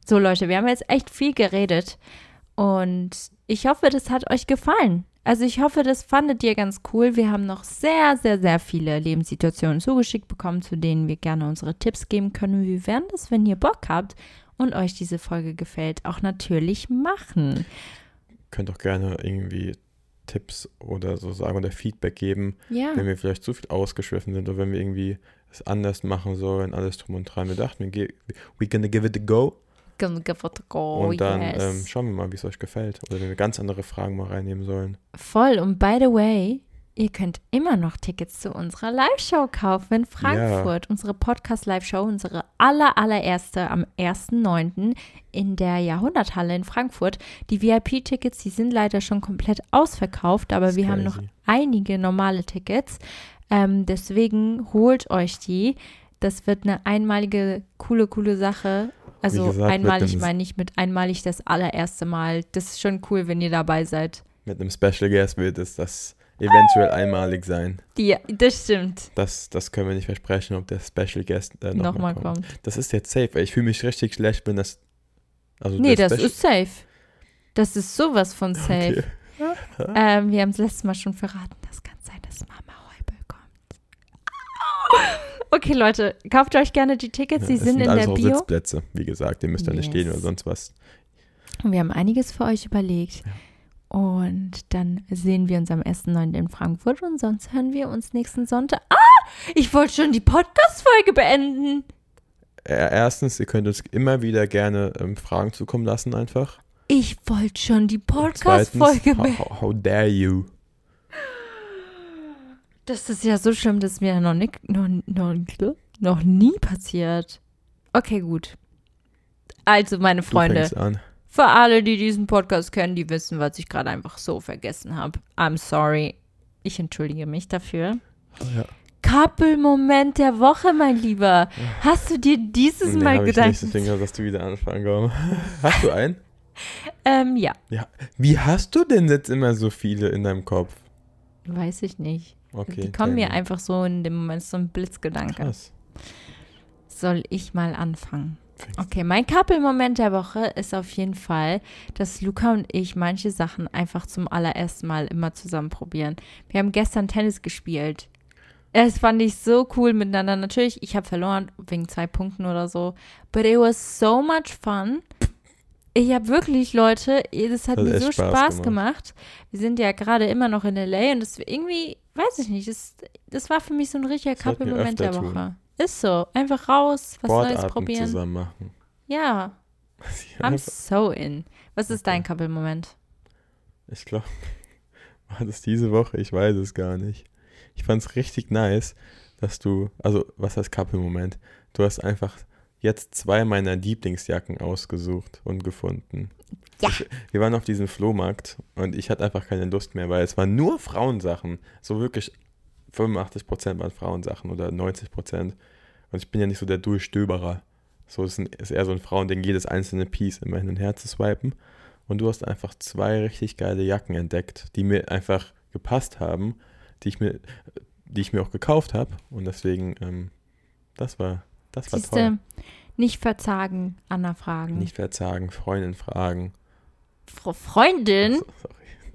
So Leute, wir haben jetzt echt viel geredet und ich hoffe, das hat euch gefallen. Also ich hoffe, das fandet ihr ganz cool. Wir haben noch sehr, sehr, sehr viele Lebenssituationen zugeschickt bekommen, zu denen wir gerne unsere Tipps geben können. Wir werden das, wenn ihr Bock habt und euch diese Folge gefällt, auch natürlich machen. Könnt auch gerne irgendwie Tipps oder so sagen oder Feedback geben, Ja. wenn wir vielleicht zu viel ausgeschwiffen sind oder wenn wir irgendwie es anders machen sollen, alles drum und dran. Wir dachten, wir we're gonna give it a go Gonna give it a go, und dann yes. ähm, schauen wir mal, wie es euch gefällt. Oder wenn wir ganz andere Fragen mal reinnehmen sollen. Voll. Und by the way, ihr könnt immer noch Tickets zu unserer Live-Show kaufen in Frankfurt. Unsere Podcast-Live-Show, unsere aller, allererste am 1.9. in der Jahrhunderthalle in Frankfurt. Die VIP-Tickets, die sind leider schon komplett ausverkauft, aber wir haben noch crazy. einige normale Tickets. Ähm, deswegen holt euch die. Das wird eine einmalige, coole, coole Sache. Also gesagt, einmalig ein- meine ich mit einmalig das allererste Mal. Das ist schon cool, wenn ihr dabei seid. Mit einem Special Guest wird es das eventuell einmalig sein. Die, das stimmt. Das, das können wir nicht versprechen, ob der Special Guest äh, nochmal Nochmal kommt. kommt. Das ist jetzt safe. ey. Ich fühle mich richtig schlecht, wenn das. Also Nee, das Special- ist safe. Das ist sowas von safe. Okay. Ähm, wir haben es letztes Mal schon verraten. Das kann sein, dass Mama Heubel kommt. Okay, Leute, kauft euch gerne die Tickets. Ja, Die es sind in alles der auch Bio. Sitzplätze, wie gesagt. Ihr müsst da nicht stehen Yes. oder sonst was. Und wir haben einiges für euch überlegt. Ja. Und dann sehen wir uns am 1.9. in Frankfurt und sonst hören wir uns nächsten Sonntag. Ah, ich wollte schon die Podcast-Folge beenden. Erstens, ihr könnt uns immer wieder gerne ähm, Fragen zukommen lassen, einfach. Ich wollte schon die Podcast-Folge beenden. how, how, dare you? Das ist ja so schlimm, dass mir noch, nicht, noch, noch, noch nie passiert. Okay, gut. Also, meine Du Freunde, fängst an. Für alle, die diesen Podcast kennen, die wissen, was ich gerade einfach so vergessen habe. I'm sorry. Ich entschuldige mich dafür. Ja. Couple-Moment der Woche, mein Lieber. Hast du dir dieses Nee, Mal hab ich nicht, deswegen dass du wieder anfangen komm. Hast du einen? Ähm, ja, Ja. Wie hast du denn jetzt immer so viele in deinem Kopf? weiß ich nicht. Okay. die kommen mir einfach so in dem Moment so ein Blitzgedanke. Krass. Soll ich mal anfangen? Fängst- Okay, mein Couple-Moment der Woche ist auf jeden Fall, dass Luca und ich manche Sachen einfach zum allerersten Mal immer zusammen probieren. Wir haben gestern Tennis gespielt. Es fand ich so cool miteinander. Natürlich, ich habe verloren wegen zwei Punkten oder so. But it was so much fun. Ich habe wirklich, Leute, das hat Hat mir so Spaß Spaß, gemacht. gemacht. Wir sind ja gerade immer noch in LA und das irgendwie, weiß ich nicht, das, das war für mich so ein richtiger Couple-Moment der öfter tun. Ist so. Einfach raus, was Neues Sportarten probieren. zusammen machen. Ja, I'm so in. Was ist dein. Couple-Moment? Ich glaube, war das diese Woche? Ich weiß es gar nicht. Ich fand es richtig nice, dass du, also was heißt Couple-Moment? Du hast einfach jetzt zwei meiner Lieblingsjacken ausgesucht und gefunden. Ja. Ich, wir waren auf diesem Flohmarkt und ich hatte einfach keine Lust mehr, weil es waren nur Frauensachen. So wirklich 85% waren Frauensachen oder 90%. Und ich bin ja nicht so der Durchstöberer. So ist, ein, ist eher so ein Frauending, jedes einzelne Piece immer hin und her zu swipen. Und du hast einfach zwei richtig geile Jacken entdeckt, die mir einfach gepasst haben, die ich mir, die ich mir auch gekauft habe. Und deswegen, ähm, das war, das war toll. Siehste, nicht verzagen, Anna fragen. Nicht verzagen, Freundin fragen. Frau Freundin.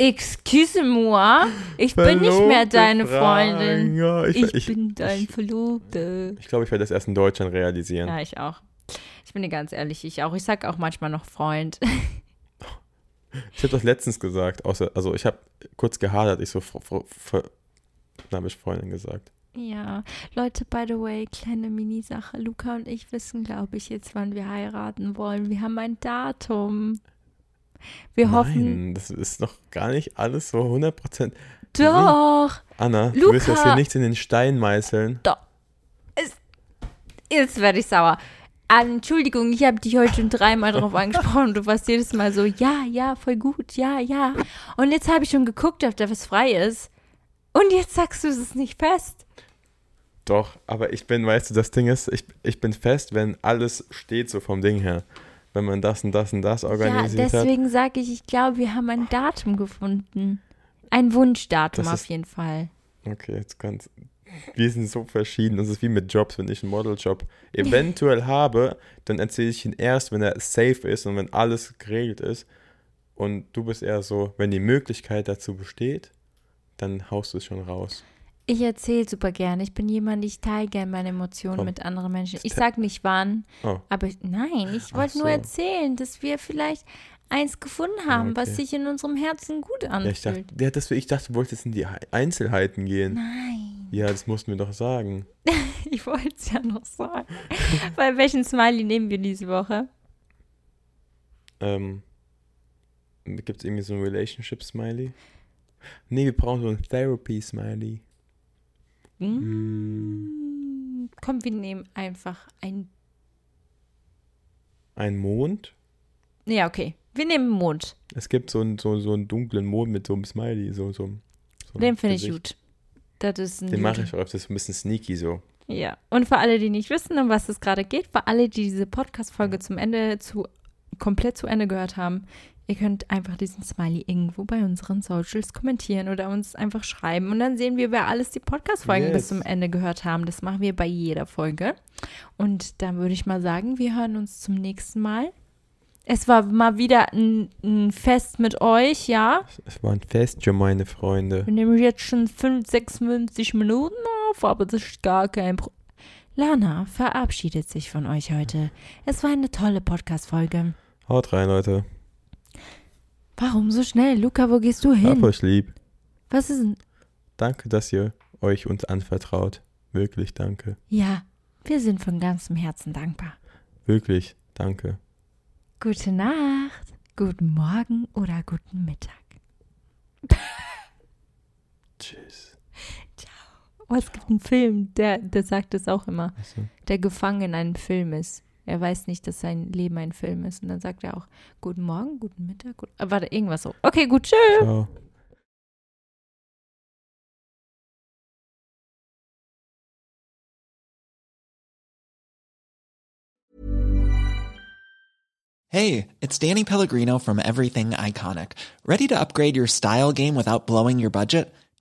Excuse moi, ich bin nicht mehr Verlobte deine fragen. Freundin. Ja, ich, Ich, ich, bin dein ich, Verlobter. ich glaube, ich werde das erst in Deutschland realisieren. Ja, ich auch. Ich bin dir ganz ehrlich, ich auch. Ich sag auch manchmal noch Freund. Ich habe das letztens gesagt, außer, also ich habe kurz gehadert, ich so, dann habe ich Freundin gesagt. Ja, Leute, by the way, kleine Mini-Sache. Luca und ich wissen, glaube ich, jetzt, wann wir heiraten wollen. Wir haben ein Datum. Wir hoffen. Nein, das ist noch gar nicht alles so 100%. Doch! Anna, du Luca! willst jetzt hier nichts in den Stein meißeln. Jetzt werde ich sauer. Entschuldigung, ich habe dich heute schon dreimal drauf angesprochen und du warst jedes Mal so, ja, ja, voll gut, ja, ja. Und jetzt habe ich schon geguckt, ob da was frei ist. Und jetzt sagst du, es ist nicht fest. Doch, aber ich bin, weißt du, das Ding ist, ich, ich bin fest, wenn alles steht so vom Ding her. Wenn man das und das und das Ja, organisiert hat. deswegen sage ich, ich glaube, wir haben ein Datum gefunden. Ein Wunschdatum Das auf ist- jeden Fall. Okay, jetzt kannst Wir sind so verschieden. Das ist wie mit Jobs, wenn ich einen Modeljob eventuell habe, dann erzähle ich ihn erst, wenn er safe ist und wenn alles geregelt ist. Und du bist eher so, wenn die Möglichkeit dazu besteht, dann haust du es schon raus. Ich erzähle super gerne. Ich bin jemand, ich teile gerne meine Emotionen Komm. mit anderen Menschen. Ich Te- sag nicht wann, Oh, aber ich, nein, ich wollte nur so. erzählen, dass wir vielleicht eins gefunden haben, was okay. sich in unserem Herzen gut ja, ich, dachte, anfühlt. ja, das, ich dachte, du wolltest in die Einzelheiten gehen. Nein, Ja, das mussten wir doch sagen. ich wollte es ja noch sagen. Bei welchen Smiley nehmen wir diese Woche? Ähm, Gibt es irgendwie so ein Relationship-Smiley? Nee, wir brauchen so ein Therapy-Smiley. Mm. Komm, wir nehmen einfach ein. Ein Mond? Ja, okay. Wir nehmen Mond. Es gibt so einen, so, so einen dunklen Mond mit so einem Smiley. So, so, so Den finde ich gut. Das ist ein Den mache ich auch öfters ein bisschen sneaky so. Ja. Und für alle, die nicht wissen, um was es gerade geht, für alle, die diese Podcast-Folge zum Ende zu komplett zu Ende gehört haben, ihr könnt einfach diesen Smiley irgendwo bei unseren Socials kommentieren oder uns einfach schreiben. Und dann sehen wir, wer alles die Podcast-Folgen Yes. bis zum Ende gehört haben. Das machen wir bei jeder Folge. Und dann würde ich mal sagen, wir hören uns zum nächsten Mal. Es war mal wieder ein, ein Fest mit euch, ja. Es war ein Fest für meine Freunde. Wir nehmen jetzt schon 5, 56 Minuten auf, aber das ist gar kein Problem. Lana verabschiedet sich von euch heute. Es war eine tolle Podcast-Folge. Haut rein, Leute. Warum so schnell? Luca, wo gehst du Hab hin? euch lieb. Was ist denn? Danke, dass ihr euch uns anvertraut. Wirklich danke. Ja, wir sind von ganzem Herzen dankbar. Wirklich danke. Gute Nacht, guten Morgen oder guten Mittag. Tschüss. Ciao. Oh, es gibt einen Film, der, der sagt das auch immer. Achso. Der gefangen in einem Film ist. Er weiß nicht, dass sein Leben ein Film ist. Und dann sagt er auch, guten Morgen, guten Mittag, gut, äh, warte, irgendwas so. Okay, gut, tschüss. Ciao. Hey, it's Danny Pellegrino from Everything Iconic. Ready to upgrade your style game without blowing your budget?